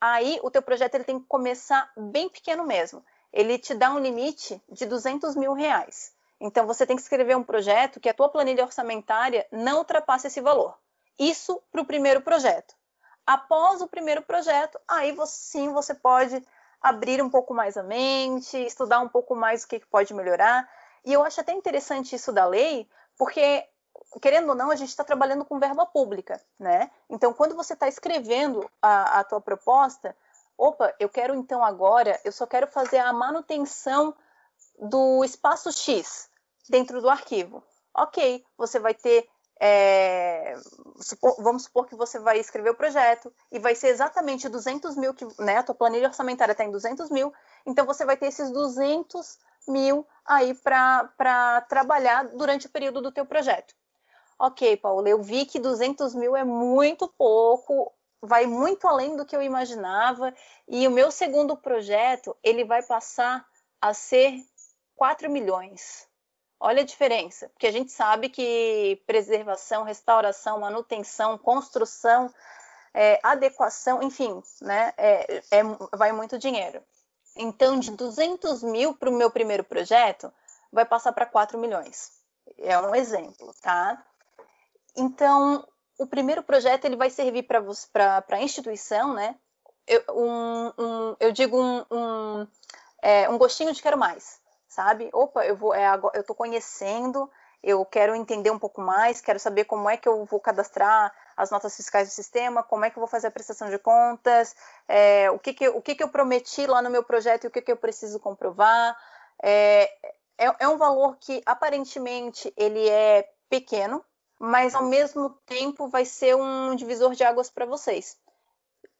Aí, o teu projeto ele tem que começar bem pequeno mesmo ele te dá um limite de 200 mil reais. Então, você tem que escrever um projeto que a tua planilha orçamentária não ultrapasse esse valor. Isso para o primeiro projeto. Após o primeiro projeto, aí você, sim você pode abrir um pouco mais a mente, estudar um pouco mais o que pode melhorar. E eu acho até interessante isso da lei, porque, querendo ou não, a gente está trabalhando com verba pública, né? Então, quando você está escrevendo a, a tua proposta, opa, eu quero então agora, eu só quero fazer a manutenção do espaço X dentro do arquivo. Ok, você vai ter, é, supor, vamos supor que você vai escrever o projeto e vai ser exatamente 200 mil, que, né, a tua planilha orçamentária está em 200 mil, então você vai ter esses 200 mil aí para trabalhar durante o período do teu projeto. Ok, Paulo, eu vi que 200 mil é muito pouco, vai muito além do que eu imaginava e o meu segundo projeto ele vai passar a ser 4 milhões. Olha a diferença, porque a gente sabe que preservação, restauração, manutenção, construção, é, adequação, enfim, né, é, é, vai muito dinheiro. Então, de 200 mil para o meu primeiro projeto, vai passar para 4 milhões. É um exemplo, tá? Então, o primeiro projeto ele vai servir para a instituição, né? Eu, um, um, eu digo um, um, é, um gostinho de quero mais, sabe? Opa, eu vou, é, eu estou conhecendo, eu quero entender um pouco mais, quero saber como é que eu vou cadastrar as notas fiscais do sistema, como é que eu vou fazer a prestação de contas, é, o, que, que, o que, que eu prometi lá no meu projeto e o que, que eu preciso comprovar. É, é, é um valor que aparentemente ele é pequeno, mas ao mesmo tempo vai ser um divisor de águas para vocês.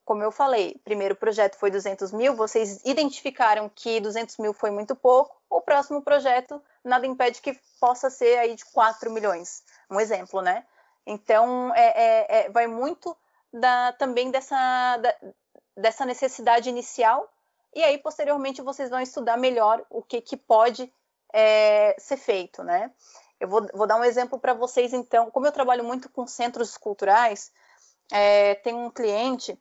Como eu falei, primeiro projeto foi 200 mil, vocês identificaram que 200 mil foi muito pouco, o próximo projeto nada impede que possa ser aí de 4 milhões, um exemplo, né? Então, é, é, é vai muito da, também dessa, da, dessa necessidade inicial, e aí, posteriormente, vocês vão estudar melhor o que, que pode é, ser feito, né? Eu vou, vou dar um exemplo para vocês, então. Como eu trabalho muito com centros culturais, é, tem um cliente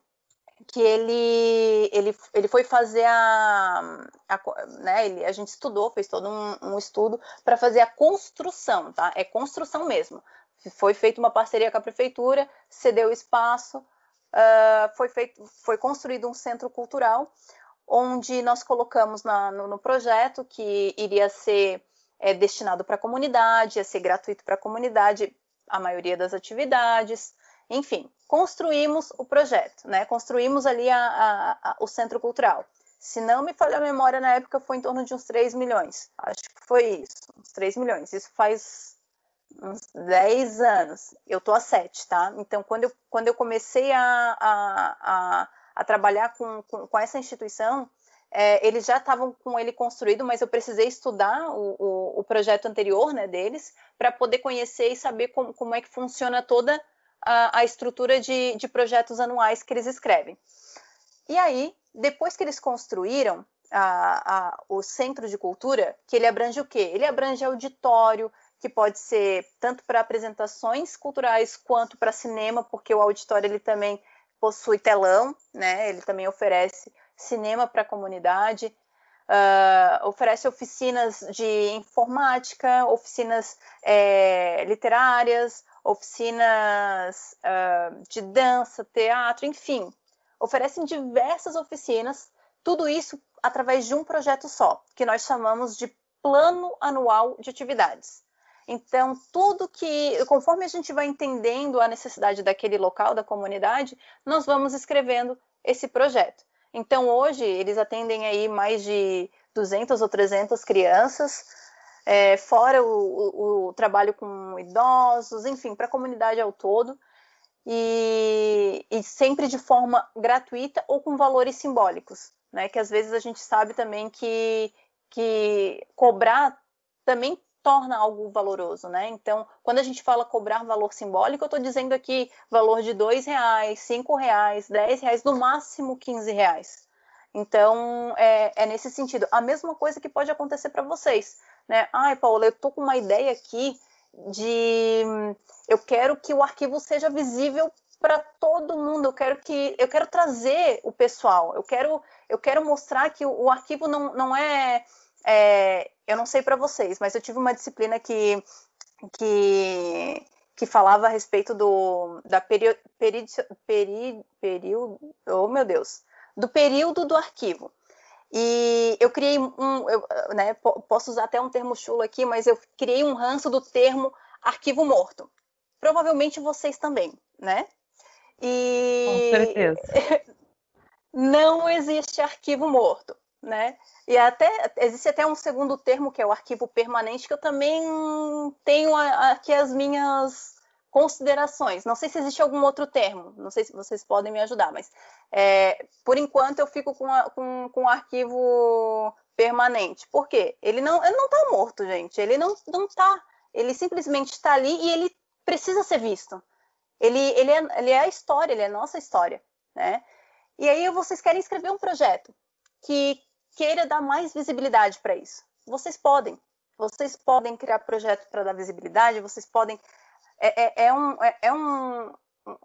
que ele, ele, ele foi fazer a, a né, ele, a gente estudou, fez todo um, um estudo para fazer a construção, tá? É construção mesmo. Foi feita uma parceria com a prefeitura, cedeu espaço, uh, foi, feito, foi construído um centro cultural, onde nós colocamos na, no, no projeto que iria ser é destinado para a comunidade, ia ser gratuito para a comunidade, a maioria das atividades, enfim, construímos o projeto, né? Construímos ali a, a, a, o centro cultural. Se não me falha a memória, na época foi em torno de uns 3 milhões. Acho que foi isso, uns 3 milhões. Isso faz uns 10 anos. Eu tô a 7, tá? Então, quando eu, quando eu comecei a, a, a, trabalhar com, com, com essa instituição, é, eles já estavam com ele construído, mas eu precisei estudar o, o, o projeto anterior né, deles para poder conhecer e saber como, como, é que funciona toda a, a estrutura de, de, projetos anuais que eles escrevem. E aí, depois que eles construíram a, o centro de cultura, que ele abrange o quê? Ele abrange auditório, que pode ser tanto para apresentações culturais quanto para cinema, porque o auditório ele também possui telão, né? Ele também oferece cinema para a comunidade, uh, oferece oficinas de informática, oficinas é, literárias, oficinas uh, de dança, teatro, enfim, oferecem diversas oficinas, tudo isso através de um projeto só, que nós chamamos de Plano Anual de Atividades. Então, tudo que, conforme a gente vai entendendo a necessidade daquele local, da comunidade, nós vamos escrevendo esse projeto. Então, hoje, eles atendem aí mais de 200 ou 300 crianças, é, fora o, o, o, trabalho com idosos, enfim, para a comunidade ao todo, e, e, sempre de forma gratuita ou com valores simbólicos, né? Que às vezes a gente sabe também que, que cobrar também torna algo valoroso, né? Então, quando a gente fala cobrar valor simbólico, eu estou dizendo aqui valor de dois reais, cinco reais, dez reais, no máximo quinze reais. Então, é, é, nesse sentido. A mesma coisa que pode acontecer para vocês, né? Ai, Paula, eu tô com uma ideia aqui de eu quero que o arquivo seja visível para todo mundo. Eu quero que eu quero trazer o pessoal. Eu quero eu quero mostrar que o, o arquivo não, não é é, eu não sei para vocês, mas eu tive uma disciplina que, que, que falava a respeito do da período, peri, período, oh meu Deus, do período do arquivo. E eu criei um, eu, né, posso usar até um termo chulo aqui, mas eu criei um ranço do termo arquivo morto. Provavelmente vocês também, né? E Com certeza. não existe arquivo morto né? E até existe até um segundo termo que é o arquivo permanente que eu também tenho aqui as minhas considerações. Não sei se existe algum outro termo, não sei se vocês podem me ajudar, mas é, por enquanto eu fico com, a, com, com o arquivo permanente. Por quê? Ele não está morto, gente. Ele não não está. Ele simplesmente está ali e ele precisa ser visto. Ele ele é, ele é a história, ele é a nossa história, né? E aí vocês querem escrever um projeto que queira dar mais visibilidade para isso. Vocês podem. Vocês podem criar projetos para dar visibilidade, vocês podem. É, é, é um, é, é um,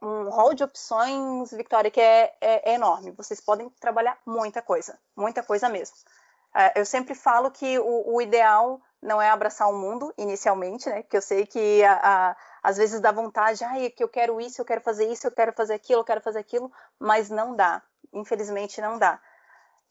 um rol de opções, Victoria, que é, é, é, enorme. Vocês podem trabalhar muita coisa, muita coisa mesmo. É, eu sempre falo que o, o, ideal não é abraçar o mundo inicialmente, né? Porque eu sei que a, a, às vezes dá vontade, ah, que eu quero isso, eu quero fazer isso, eu quero fazer aquilo, eu quero fazer aquilo, mas não dá. Infelizmente não dá.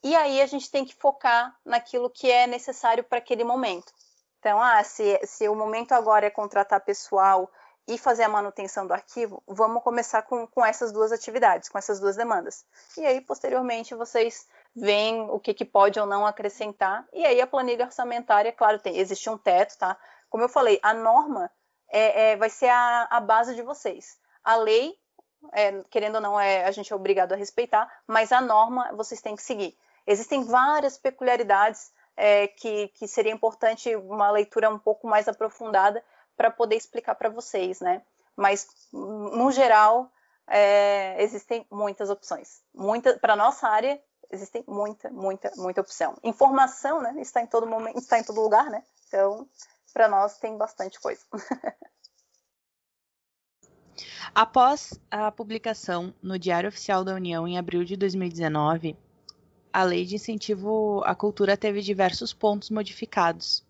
E aí a gente tem que focar naquilo que é necessário para aquele momento. Então, ah, se, se o momento agora é contratar pessoal e fazer a manutenção do arquivo, vamos começar com, com essas duas atividades, com essas duas demandas. E aí, posteriormente, vocês veem o que, que pode ou não acrescentar. E aí, a planilha orçamentária, claro, tem, existe um teto, tá? Como eu falei, a norma é, é vai ser a, a base de vocês. A lei, é, querendo ou não, é, a gente é obrigado a respeitar, mas a norma vocês têm que seguir. Existem várias peculiaridades é, que, que seria importante uma leitura um pouco mais aprofundada para poder explicar para vocês, né? Mas, no geral, é, existem muitas opções. Muita, para nossa área, existem muita, muita, muita opção. Informação, né? Está em todo momento, está em todo lugar, né? Então, para nós tem bastante coisa. Após a publicação no Diário Oficial da União em abril de 2019, a lei de incentivo à cultura teve diversos pontos modificados.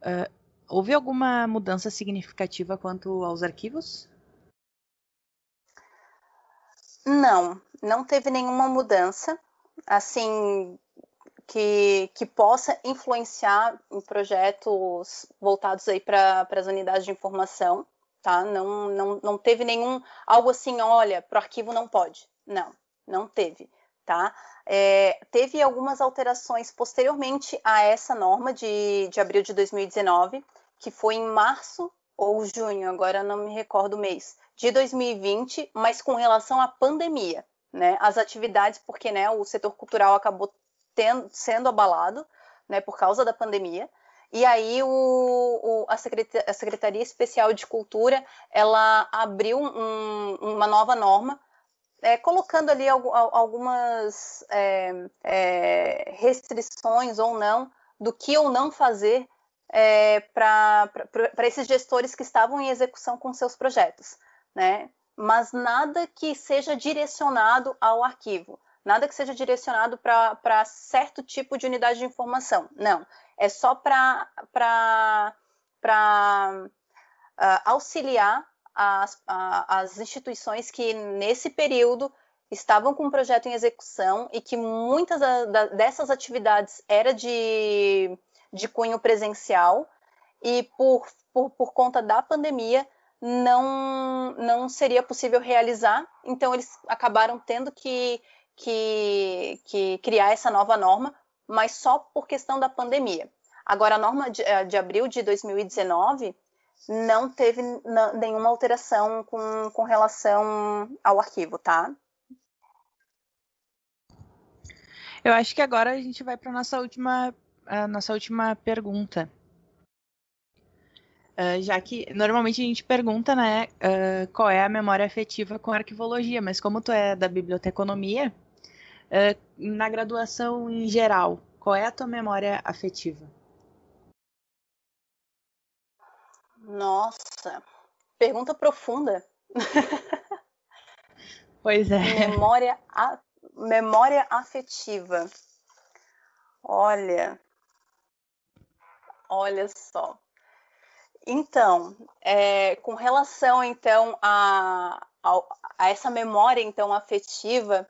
Uh, houve alguma mudança significativa quanto aos arquivos? Não, não teve nenhuma mudança, assim, que, que possa influenciar em projetos voltados aí para as unidades de informação, tá? Não, não, não teve nenhum, algo assim, olha, para o arquivo não pode. Não, não teve tá? É, teve algumas alterações posteriormente a essa norma de, de abril de 2019, que foi em março ou junho, agora não me recordo o mês, de 2020, mas com relação à pandemia, né? As atividades, porque né, o setor cultural acabou tendo, sendo abalado né, por causa da pandemia. E aí o, o, a, Secretaria, a, Secretaria, Especial de Cultura ela abriu um, uma nova norma é, colocando ali algumas é, é, restrições ou não do que ou não fazer é, para esses gestores que estavam em execução com seus projetos, né? Mas nada que seja direcionado ao arquivo, nada que seja direcionado para certo tipo de unidade de informação. Não, é só para uh, auxiliar as, as instituições que nesse período estavam com o projeto em execução e que muitas dessas atividades era de, de cunho presencial e por, por, por conta da pandemia não, não seria possível realizar, então eles acabaram tendo que, que, que criar essa nova norma, mas só por questão da pandemia. Agora, a norma de, eh, de abril de 2019 não teve nenhuma alteração com, com relação ao arquivo, tá? Eu acho que agora a gente vai para nossa última, a nossa última pergunta. Uh, já que normalmente a gente pergunta, né, uh, qual é a memória afetiva com arquivologia, mas como tu é da biblioteconomia, uh, na graduação em geral, qual é a tua memória afetiva? Nossa, pergunta profunda. Pois é. Memória, a, memória afetiva. Olha, olha só. Então, é, com relação então a, a, a, essa memória então afetiva,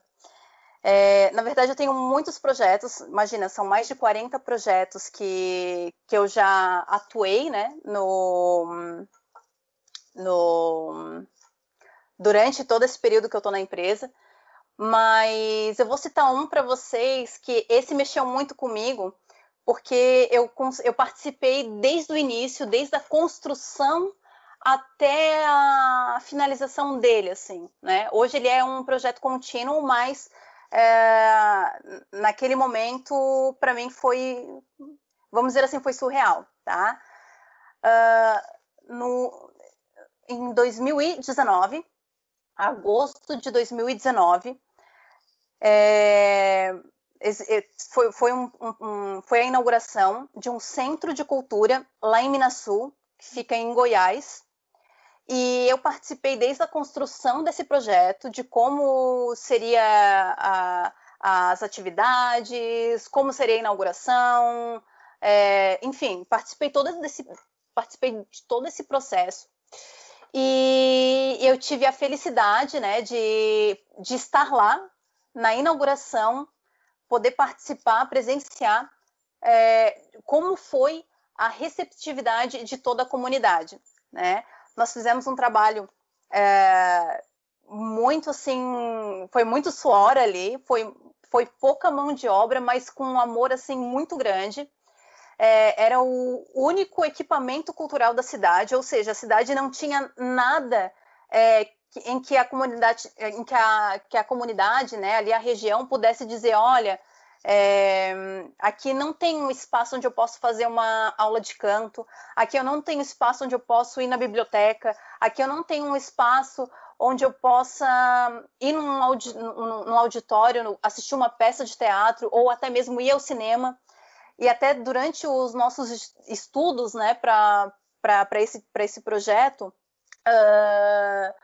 é, na verdade eu tenho muitos projetos, imagina, são mais de 40 projetos que, que eu já atuei, né, no, no, durante todo esse período que eu estou na empresa, mas eu vou citar um para vocês que esse mexeu muito comigo, porque eu, eu participei desde o início, desde a construção até a finalização dele, assim, né? Hoje ele é um projeto contínuo, mas é, naquele momento, para mim foi, vamos dizer assim, foi surreal, tá? Uh, no, em 2019, agosto de 2019, é, foi, foi, um, um, foi, a inauguração de um centro de cultura lá em Minasul, que fica em Goiás. E eu participei desde a construção desse projeto, de como seria a, as atividades, como seria a inauguração, é, enfim, participei, todo desse, participei de todo esse processo. E eu tive a felicidade né, de, de estar lá na inauguração, poder participar, presenciar é, como foi a receptividade de toda a comunidade. Né? Nós fizemos um trabalho é, muito assim, foi muito suor ali, foi, foi pouca mão de obra, mas com um amor assim muito grande é, era o único equipamento cultural da cidade, ou seja, a cidade não tinha nada é, em que a comunidade, em que a, que a comunidade, né, ali a região pudesse dizer, olha, é, aqui não tem um espaço onde eu posso fazer uma aula de canto, aqui eu não tenho espaço onde eu posso ir na biblioteca, aqui eu não tenho um espaço onde eu possa ir num, audi num auditório, assistir uma peça de teatro, ou até mesmo ir ao cinema. E até durante os nossos estudos né, para esse, esse projeto, uh,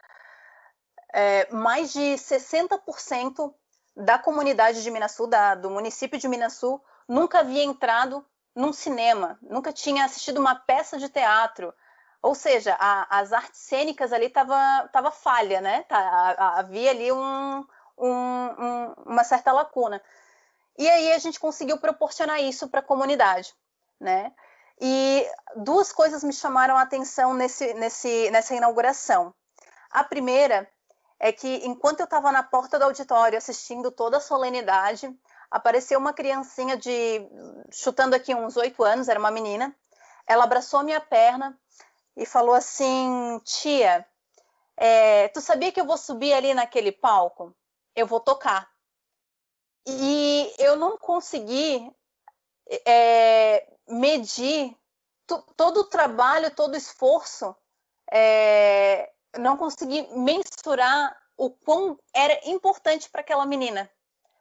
é, mais de 60% da comunidade de Minasul, da, do município de Minasul, nunca havia entrado num cinema, nunca tinha assistido uma peça de teatro. Ou seja, a, as artes cênicas ali tava, tava falha, né? Tá, havia ali um, um, um, uma certa lacuna. E aí a gente conseguiu proporcionar isso para a comunidade, né? E duas coisas me chamaram a atenção nesse, nesse, nessa inauguração. A primeira é que enquanto eu estava na porta do auditório assistindo toda a solenidade, apareceu uma criancinha de chutando aqui uns oito anos, era uma menina. Ela abraçou minha perna e falou assim: Tia, é, tu sabia que eu vou subir ali naquele palco? Eu vou tocar. E eu não consegui é, medir todo o trabalho, todo o esforço, é, não consegui mensurar o quão era importante para aquela menina.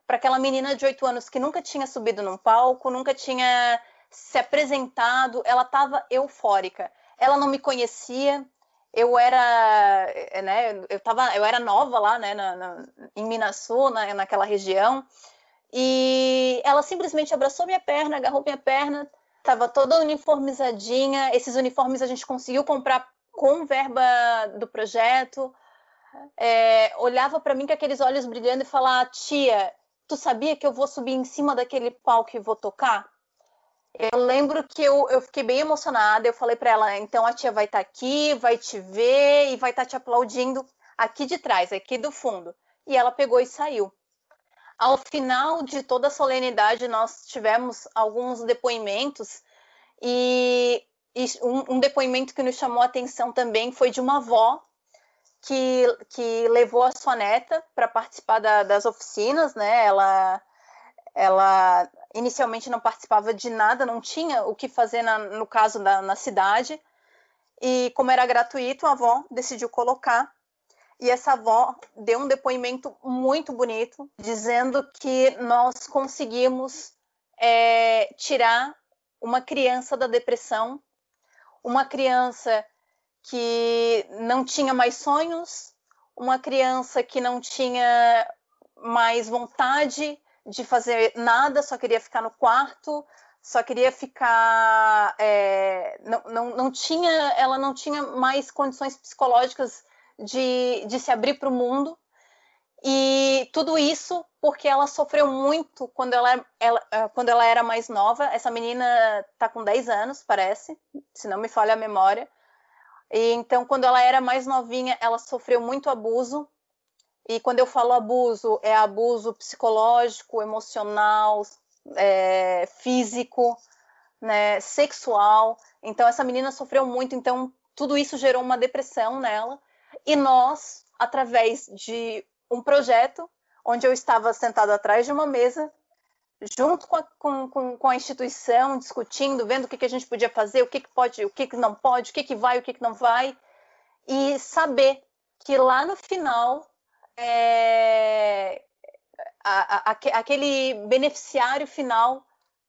Para aquela menina de oito anos que nunca tinha subido num palco, nunca tinha se apresentado, ela estava eufórica. Ela não me conhecia, eu era, né, eu tava, eu era nova lá, né, na, na, em Minasul, na, naquela região, e ela simplesmente abraçou minha perna, agarrou minha perna, estava toda uniformizadinha. Esses uniformes a gente conseguiu comprar com verba do projeto. É, olhava para mim com aqueles olhos brilhando e falava: Tia, tu sabia que eu vou subir em cima daquele palco e vou tocar? Eu lembro que eu, eu fiquei bem emocionada. Eu falei para ela: então a tia vai estar tá aqui, vai te ver e vai estar tá te aplaudindo aqui de trás, aqui do fundo. E ela pegou e saiu. Ao final de toda a solenidade, nós tivemos alguns depoimentos e, e um, um, depoimento que nos chamou a atenção também foi de uma avó que, que levou a sua neta para participar da, das oficinas, né? Ela, ela inicialmente não participava de nada, não tinha o que fazer na, no caso da, na cidade. E como era gratuito, a avó decidiu colocar e essa avó deu um depoimento muito bonito, dizendo que nós conseguimos é, tirar uma criança da depressão, uma criança que não tinha mais sonhos, uma criança que não tinha mais vontade de fazer nada, só queria ficar no quarto, só queria ficar. É, não, não, não tinha, ela não tinha mais condições psicológicas de, de se abrir para o mundo. E tudo isso porque ela sofreu muito quando ela, ela, ah, quando ela era mais nova. Essa menina está com 10 anos, parece, se não me falha a memória. E então, quando ela era mais novinha, ela sofreu muito abuso. E quando eu falo abuso, é abuso psicológico, emocional, é, físico, né, sexual. Então, essa menina sofreu muito. Então, tudo isso gerou uma depressão nela. E nós, através de um projeto, onde eu estava sentada atrás de uma mesa, junto com a, com, com a instituição, discutindo, vendo o que, que, a gente podia fazer, o que, que pode, o que, que não pode, o que, que vai, o que, que não vai, e saber que lá no final é, a, a, aquele beneficiário final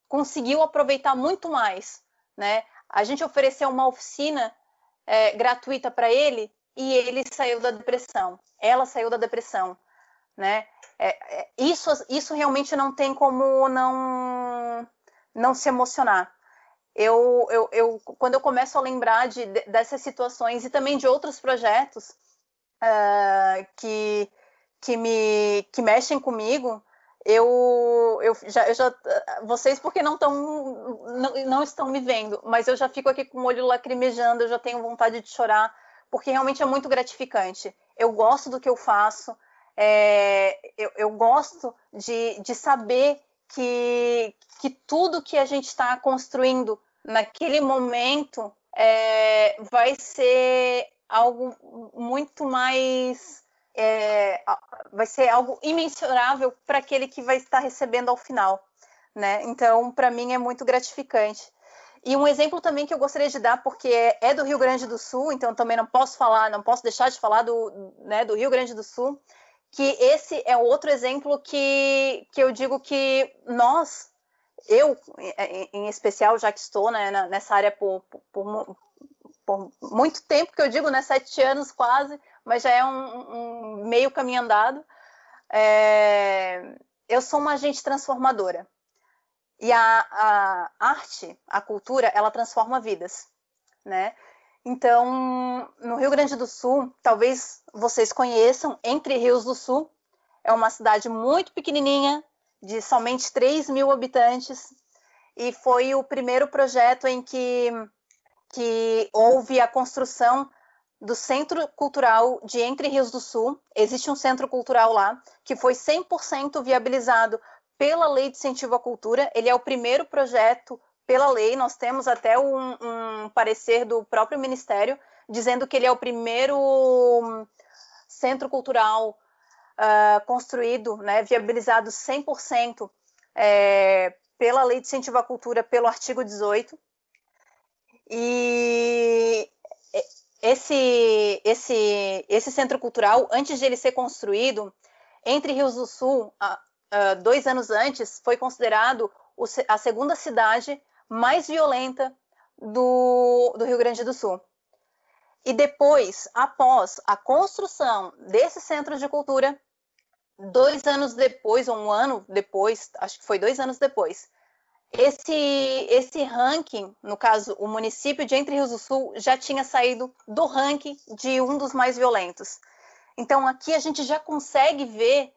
conseguiu aproveitar muito mais, né? A gente ofereceu uma oficina é, gratuita para ele e ele saiu da depressão. Ela saiu da depressão, né? É, é, isso, isso realmente não tem como não não se emocionar. Eu, eu, eu quando eu começo a lembrar de, dessas situações e também de outros projetos uh, que que me que mexem comigo, eu, eu já, eu já vocês porque não estão não, não estão me vendo, mas eu já fico aqui com o olho lacrimejando, eu já tenho vontade de chorar porque realmente é muito gratificante. Eu gosto do que eu faço, é, eu, eu, gosto de, de saber que, que tudo que a gente está construindo naquele momento é, vai ser algo muito mais. É, vai ser algo imensurável para aquele que vai estar recebendo ao final. Né? Então, para mim, é muito gratificante. E um exemplo também que eu gostaria de dar, porque é do Rio Grande do Sul, então também não posso falar, não posso deixar de falar do, né, do Rio Grande do Sul, que esse é outro exemplo que, que eu digo que nós, eu em especial, já que estou né, nessa área por, por, por, muito tempo, que eu digo, né, sete anos quase, mas já é um, um meio caminho andado, é, eu sou uma agente transformadora. E a, a arte, a cultura, ela transforma vidas, né? Então, no Rio Grande do Sul, talvez vocês conheçam, Entre Rios do Sul, é uma cidade muito pequenininha, de somente 3 mil habitantes, e foi o primeiro projeto em que, que houve a construção do Centro Cultural de Entre Rios do Sul. Existe um centro cultural lá, que foi 100% viabilizado pela Lei de Incentivo à Cultura. Ele é o primeiro projeto pela lei. Nós temos até um, um parecer do próprio Ministério dizendo que ele é o primeiro hum, centro cultural uh, construído, né, viabilizado 100% é, pela Lei de Incentivo à Cultura, pelo artigo 18. E esse, esse, esse centro cultural, antes de ele ser construído, entre Rios do Sul, uh, dois anos antes, foi considerado a segunda cidade mais violenta do, do Rio Grande do Sul. E depois, após a construção desse centro de cultura, dois anos depois, ou um ano depois, acho que foi dois anos depois, esse, esse ranking, no caso, o município de Entre Rios do Sul, já tinha saído do ranking de um dos mais violentos. Então, aqui a gente já consegue ver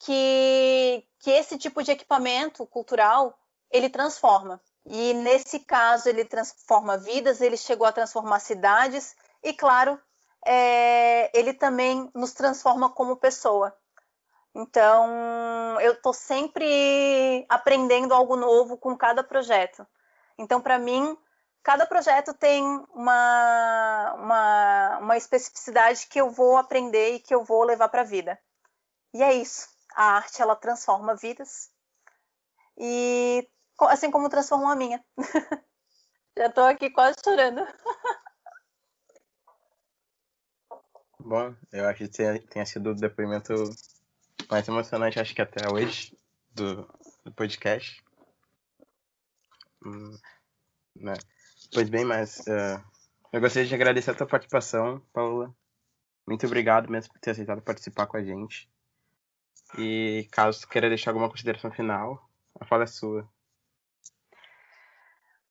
que, que esse tipo de equipamento cultural, ele transforma. E nesse caso, ele transforma vidas, ele chegou a transformar cidades e, claro, é, ele também nos transforma como pessoa. Então, eu estou sempre aprendendo algo novo com cada projeto. Então, para mim, cada projeto tem uma, uma, uma especificidade que eu vou aprender e que eu vou levar para a vida. E é isso. A arte, ela transforma vidas. E assim como transformou a minha. Já estou aqui quase chorando. Bom, eu acho que tenha sido o depoimento mais emocionante, acho que até hoje, do, do podcast. Hum, né? Pois bem, mas uh, eu gostaria de agradecer a tua participação, Paula. Muito obrigado mesmo por ter aceitado participar com a gente. E caso queira deixar alguma consideração final, a fala é sua.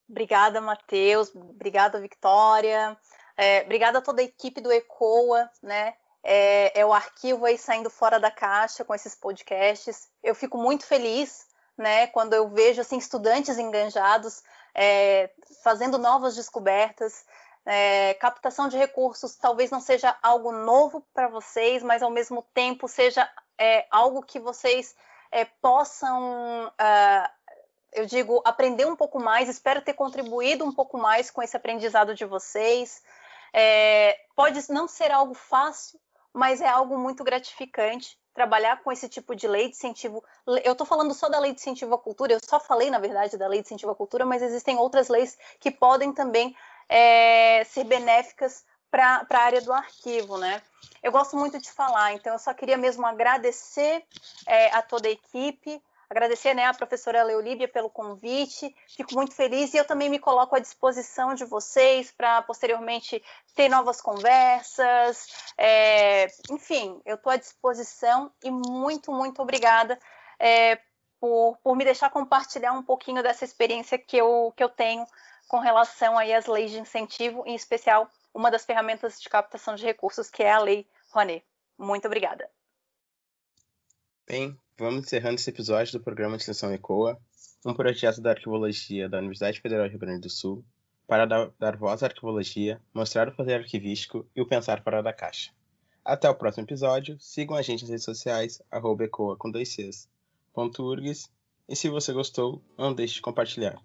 Obrigada, Matheus. Obrigada, Victoria. É, obrigada a toda a equipe do ECOA, né? é, é, o arquivo aí saindo fora da caixa com esses podcasts. Eu fico muito feliz, né, quando eu vejo assim estudantes enganjados é, fazendo novas descobertas. É, captação de recursos talvez não seja algo novo para vocês, mas ao mesmo tempo seja é, algo que vocês é, possam, uh, eu digo, aprender um pouco mais. Espero ter contribuído um pouco mais com esse aprendizado de vocês. É, pode não ser algo fácil, mas é algo muito gratificante trabalhar com esse tipo de lei de incentivo. Eu estou falando só da lei de incentivo à cultura, eu só falei, na verdade, da lei de incentivo à cultura, mas existem outras leis que podem também é, ser benéficas para a área do arquivo, né? Eu gosto muito de falar, então eu só queria mesmo agradecer é, a toda a equipe, agradecer né, a professora Leolíbia pelo convite, fico muito feliz e eu também me coloco à disposição de vocês para posteriormente ter novas conversas. É, enfim, eu estou à disposição e muito, muito obrigada é, por, por me deixar compartilhar um pouquinho dessa experiência que eu, que eu tenho com relação aí às leis de incentivo, em especial uma das ferramentas de captação de recursos, que é a Lei Rouanet. Muito obrigada. Bem, vamos encerrando esse episódio do programa de extensão ECOA, um projeto da arquivologia da Universidade Federal do Rio Grande do Sul, para dar, dar voz à arquivologia, mostrar o fazer arquivístico e o pensar fora da caixa. Até o próximo episódio, sigam a gente nas redes sociais, arroba ecoa com dois Cs, ponto URGS, e se você gostou, não deixe de compartilhar.